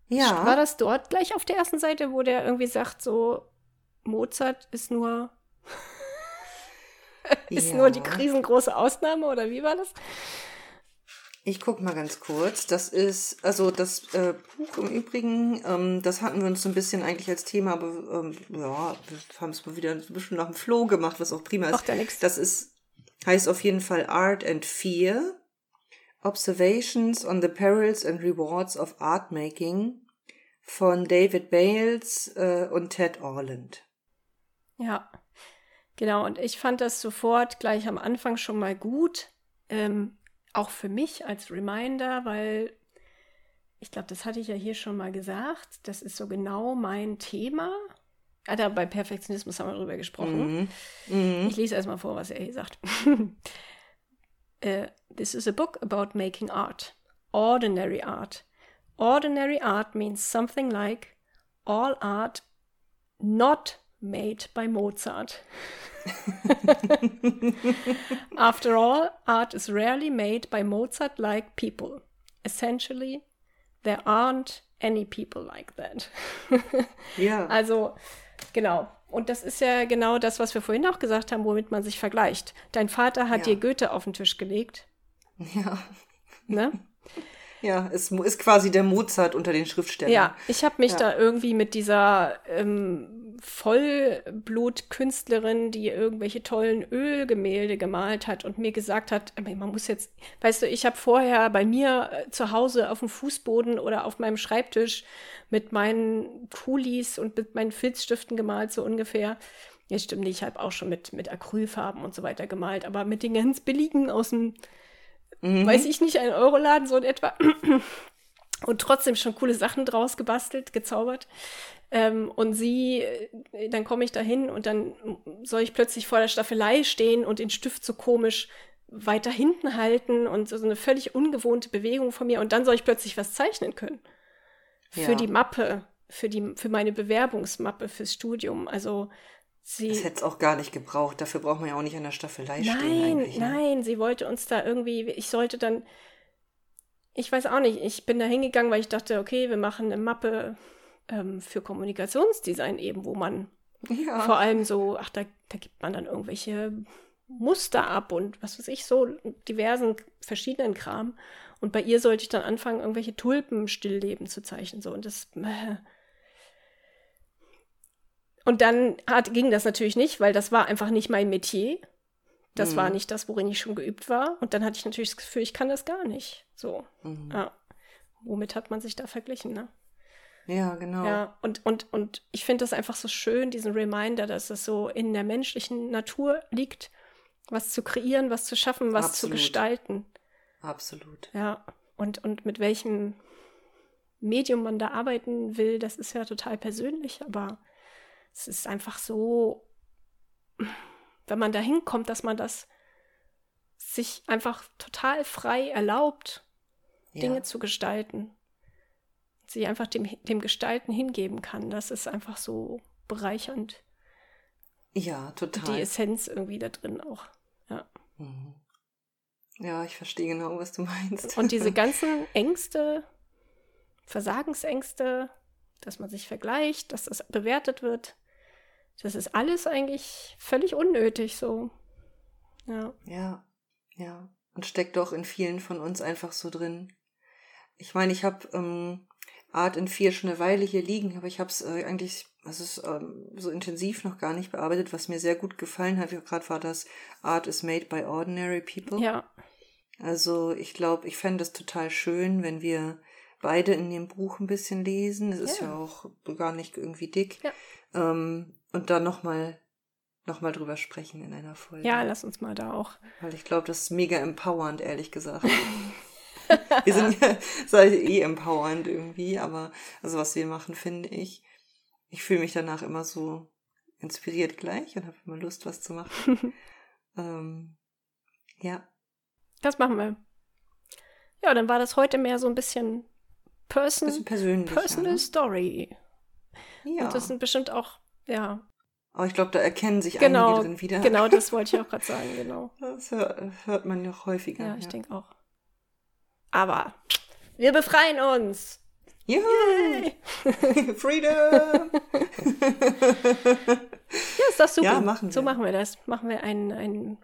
Speaker 3: Ja.
Speaker 1: War das dort gleich auf der ersten Seite, wo der irgendwie sagt, so Mozart ist nur [laughs] ist
Speaker 3: Ja.
Speaker 1: nur die riesengroße Ausnahme oder wie war das?
Speaker 3: Ich guck mal ganz kurz. Das ist, also das äh, Buch im Übrigen, ähm, das hatten wir uns so ein bisschen eigentlich als Thema, aber ähm, ja, wir haben es mal wieder ein bisschen nach dem Floh gemacht, was auch prima ist.
Speaker 1: Macht ja nix.
Speaker 3: Das ist, heißt auf jeden Fall Art and Fear. Observations on the Perils and Rewards of Art Making von David Bales äh, und Ted Orland.
Speaker 1: Ja, genau. Und ich fand das sofort gleich am Anfang schon mal gut. Ähm, auch für mich als Reminder, weil ich glaube, das hatte ich ja hier schon mal gesagt. Das ist so genau mein Thema. Ah, da bei Perfektionismus haben wir drüber gesprochen.
Speaker 3: Mhm. Mhm.
Speaker 1: Ich lese erstmal vor, was er hier sagt. Uh, [laughs] this is a book about making art, ordinary art. Ordinary art means something like all art not made by Mozart. [laughs] After all, art is rarely made by Mozart like people. Essentially, there aren't any people like that.
Speaker 3: Ja. [laughs]
Speaker 1: Also, genau. Und das ist ja genau das, was wir vorhin auch gesagt haben, womit man sich vergleicht. Dein Vater hat
Speaker 3: Ja.
Speaker 1: dir Goethe auf den Tisch gelegt,
Speaker 3: Ja.
Speaker 1: ne? [laughs]
Speaker 3: Ja, es ist quasi der Mozart unter den Schriftstellern.
Speaker 1: Ja, ich habe mich
Speaker 3: Ja.
Speaker 1: da irgendwie mit dieser ähm, Vollblutkünstlerin, die irgendwelche tollen Ölgemälde gemalt hat und mir gesagt hat, aber man muss jetzt, weißt du, ich habe vorher bei mir äh, zu Hause auf dem Fußboden oder auf meinem Schreibtisch mit meinen Kulis und mit meinen Filzstiften gemalt, so ungefähr. Ja, stimmt nicht, ich habe auch schon mit, mit Acrylfarben und so weiter gemalt, aber mit den ganz billigen aus dem,
Speaker 3: Mhm.
Speaker 1: weiß ich nicht, ein Euroladen so in etwa und trotzdem schon coole Sachen draus gebastelt, gezaubert. Ähm, und sie, äh, dann komme ich da hin und dann soll ich plötzlich vor der Staffelei stehen und den Stift so komisch weiter hinten halten und so eine völlig ungewohnte Bewegung von mir und dann soll ich plötzlich was zeichnen können. Für
Speaker 3: Ja.
Speaker 1: die Mappe, für, die, für meine Bewerbungsmappe fürs Studium. Also sie.
Speaker 3: Das hätte es auch gar nicht gebraucht. Dafür braucht man ja auch nicht an der Staffelei stehen
Speaker 1: Nein,
Speaker 3: eigentlich. ne?
Speaker 1: nein, sie wollte uns da irgendwie, ich sollte dann, ich weiß auch nicht, ich bin da hingegangen, weil ich dachte, okay, wir machen eine Mappe ähm, für Kommunikationsdesign eben, wo man
Speaker 3: Ja.
Speaker 1: vor allem so, ach, da, da gibt man dann irgendwelche Muster ab und was weiß ich, so diversen verschiedenen Kram. Und bei ihr sollte ich dann anfangen, irgendwelche Tulpen stillleben zu zeichnen. So. Und das. Äh. Und dann hat, ging das natürlich nicht, weil das war einfach nicht mein Metier. Das
Speaker 3: Mhm.
Speaker 1: war nicht das, worin ich schon geübt war. Und dann hatte ich natürlich das Gefühl, ich kann das gar nicht. So.
Speaker 3: Mhm.
Speaker 1: Ja. Womit hat man sich da verglichen, ne?
Speaker 3: Ja, genau.
Speaker 1: Ja, und, und, und ich finde das einfach so schön, diesen Reminder, dass es so in der menschlichen Natur liegt, was zu kreieren, was zu schaffen, was
Speaker 3: Absolut.
Speaker 1: zu gestalten.
Speaker 3: Absolut.
Speaker 1: Ja, und, und mit welchem Medium man da arbeiten will, das ist ja total persönlich, aber es ist einfach so, wenn man da hinkommt, dass man das sich einfach total frei erlaubt,
Speaker 3: Ja.
Speaker 1: Dinge zu gestalten. Sie einfach dem, dem Gestalten hingeben kann. Das ist einfach so bereichernd.
Speaker 3: ja, total.
Speaker 1: Die Essenz irgendwie da drin auch. Ja.
Speaker 3: Mhm. Ja, ich verstehe genau, was du meinst.
Speaker 1: Und diese [laughs] ganzen Ängste, Versagensängste, dass man sich vergleicht, dass das bewertet wird, das ist alles eigentlich völlig unnötig so. Ja.
Speaker 3: Ja, ja. Und steckt doch in vielen von uns einfach so drin. Ich meine, ich habe ähm, Art in 4 schon eine Weile hier liegen, aber ich habe es äh, eigentlich, es ist ähm, so intensiv noch gar nicht bearbeitet, was mir sehr gut gefallen hat. Gerade war das Art is made by ordinary people.
Speaker 1: Ja.
Speaker 3: Also ich glaube, ich fände es total schön, wenn wir beide in dem Buch ein bisschen lesen. Es ist
Speaker 1: Ja.
Speaker 3: ja auch gar nicht irgendwie dick.
Speaker 1: Ja.
Speaker 3: Ähm, und dann nochmal noch mal drüber sprechen in einer Folge.
Speaker 1: Ja, lass uns mal da auch.
Speaker 3: Weil ich glaube, das ist mega empowernd, ehrlich gesagt. [laughs] [laughs] wir sind [laughs] ja ich, eh empowernd irgendwie, aber also was wir machen, finde ich. Ich fühle mich danach immer so inspiriert gleich und habe immer Lust, was zu machen. [laughs] ähm, ja.
Speaker 1: Das machen wir. Ja, dann war das heute mehr so ein bisschen Person,
Speaker 3: Bisschen persönlich.
Speaker 1: Personal Story.
Speaker 3: Ja.
Speaker 1: Und das sind bestimmt auch, ja,
Speaker 3: Aber ich glaube, da erkennen sich
Speaker 1: genau,
Speaker 3: einige drin wieder.
Speaker 1: genau, das wollte ich auch gerade sagen, genau.
Speaker 3: Das hört, hört man noch häufiger.
Speaker 1: Ja, ich denke auch. Aber wir befreien uns.
Speaker 3: Juhu! [laughs] Freedom! [laughs]
Speaker 1: Ja, ist doch super.
Speaker 3: Ja, machen
Speaker 1: So
Speaker 3: wir.
Speaker 1: machen wir das. Machen wir ein, ein,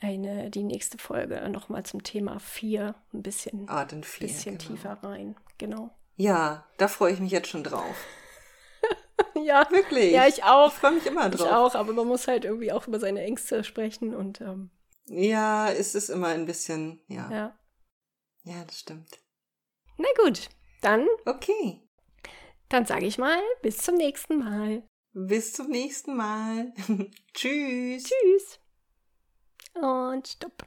Speaker 1: eine, die nächste Folge nochmal zum Thema 4 ein bisschen,
Speaker 3: Art in 4.
Speaker 1: bisschen
Speaker 3: genau.
Speaker 1: tiefer rein. Genau.
Speaker 3: Ja, da freue ich mich jetzt schon drauf. [laughs]
Speaker 1: Ja,
Speaker 3: Wirklich.
Speaker 1: ja, ich auch.
Speaker 3: Ich freue mich immer
Speaker 1: Ich
Speaker 3: drauf.
Speaker 1: auch, aber man muss halt irgendwie auch über seine Ängste sprechen und ähm,
Speaker 3: Ja, es ist immer ein bisschen, ja. Ja,
Speaker 1: ja.
Speaker 3: das stimmt.
Speaker 1: Na gut, dann,
Speaker 3: Okay.
Speaker 1: dann sage ich mal, bis zum nächsten Mal.
Speaker 3: Bis zum nächsten Mal. [laughs] Tschüss.
Speaker 1: Tschüss. Und stopp.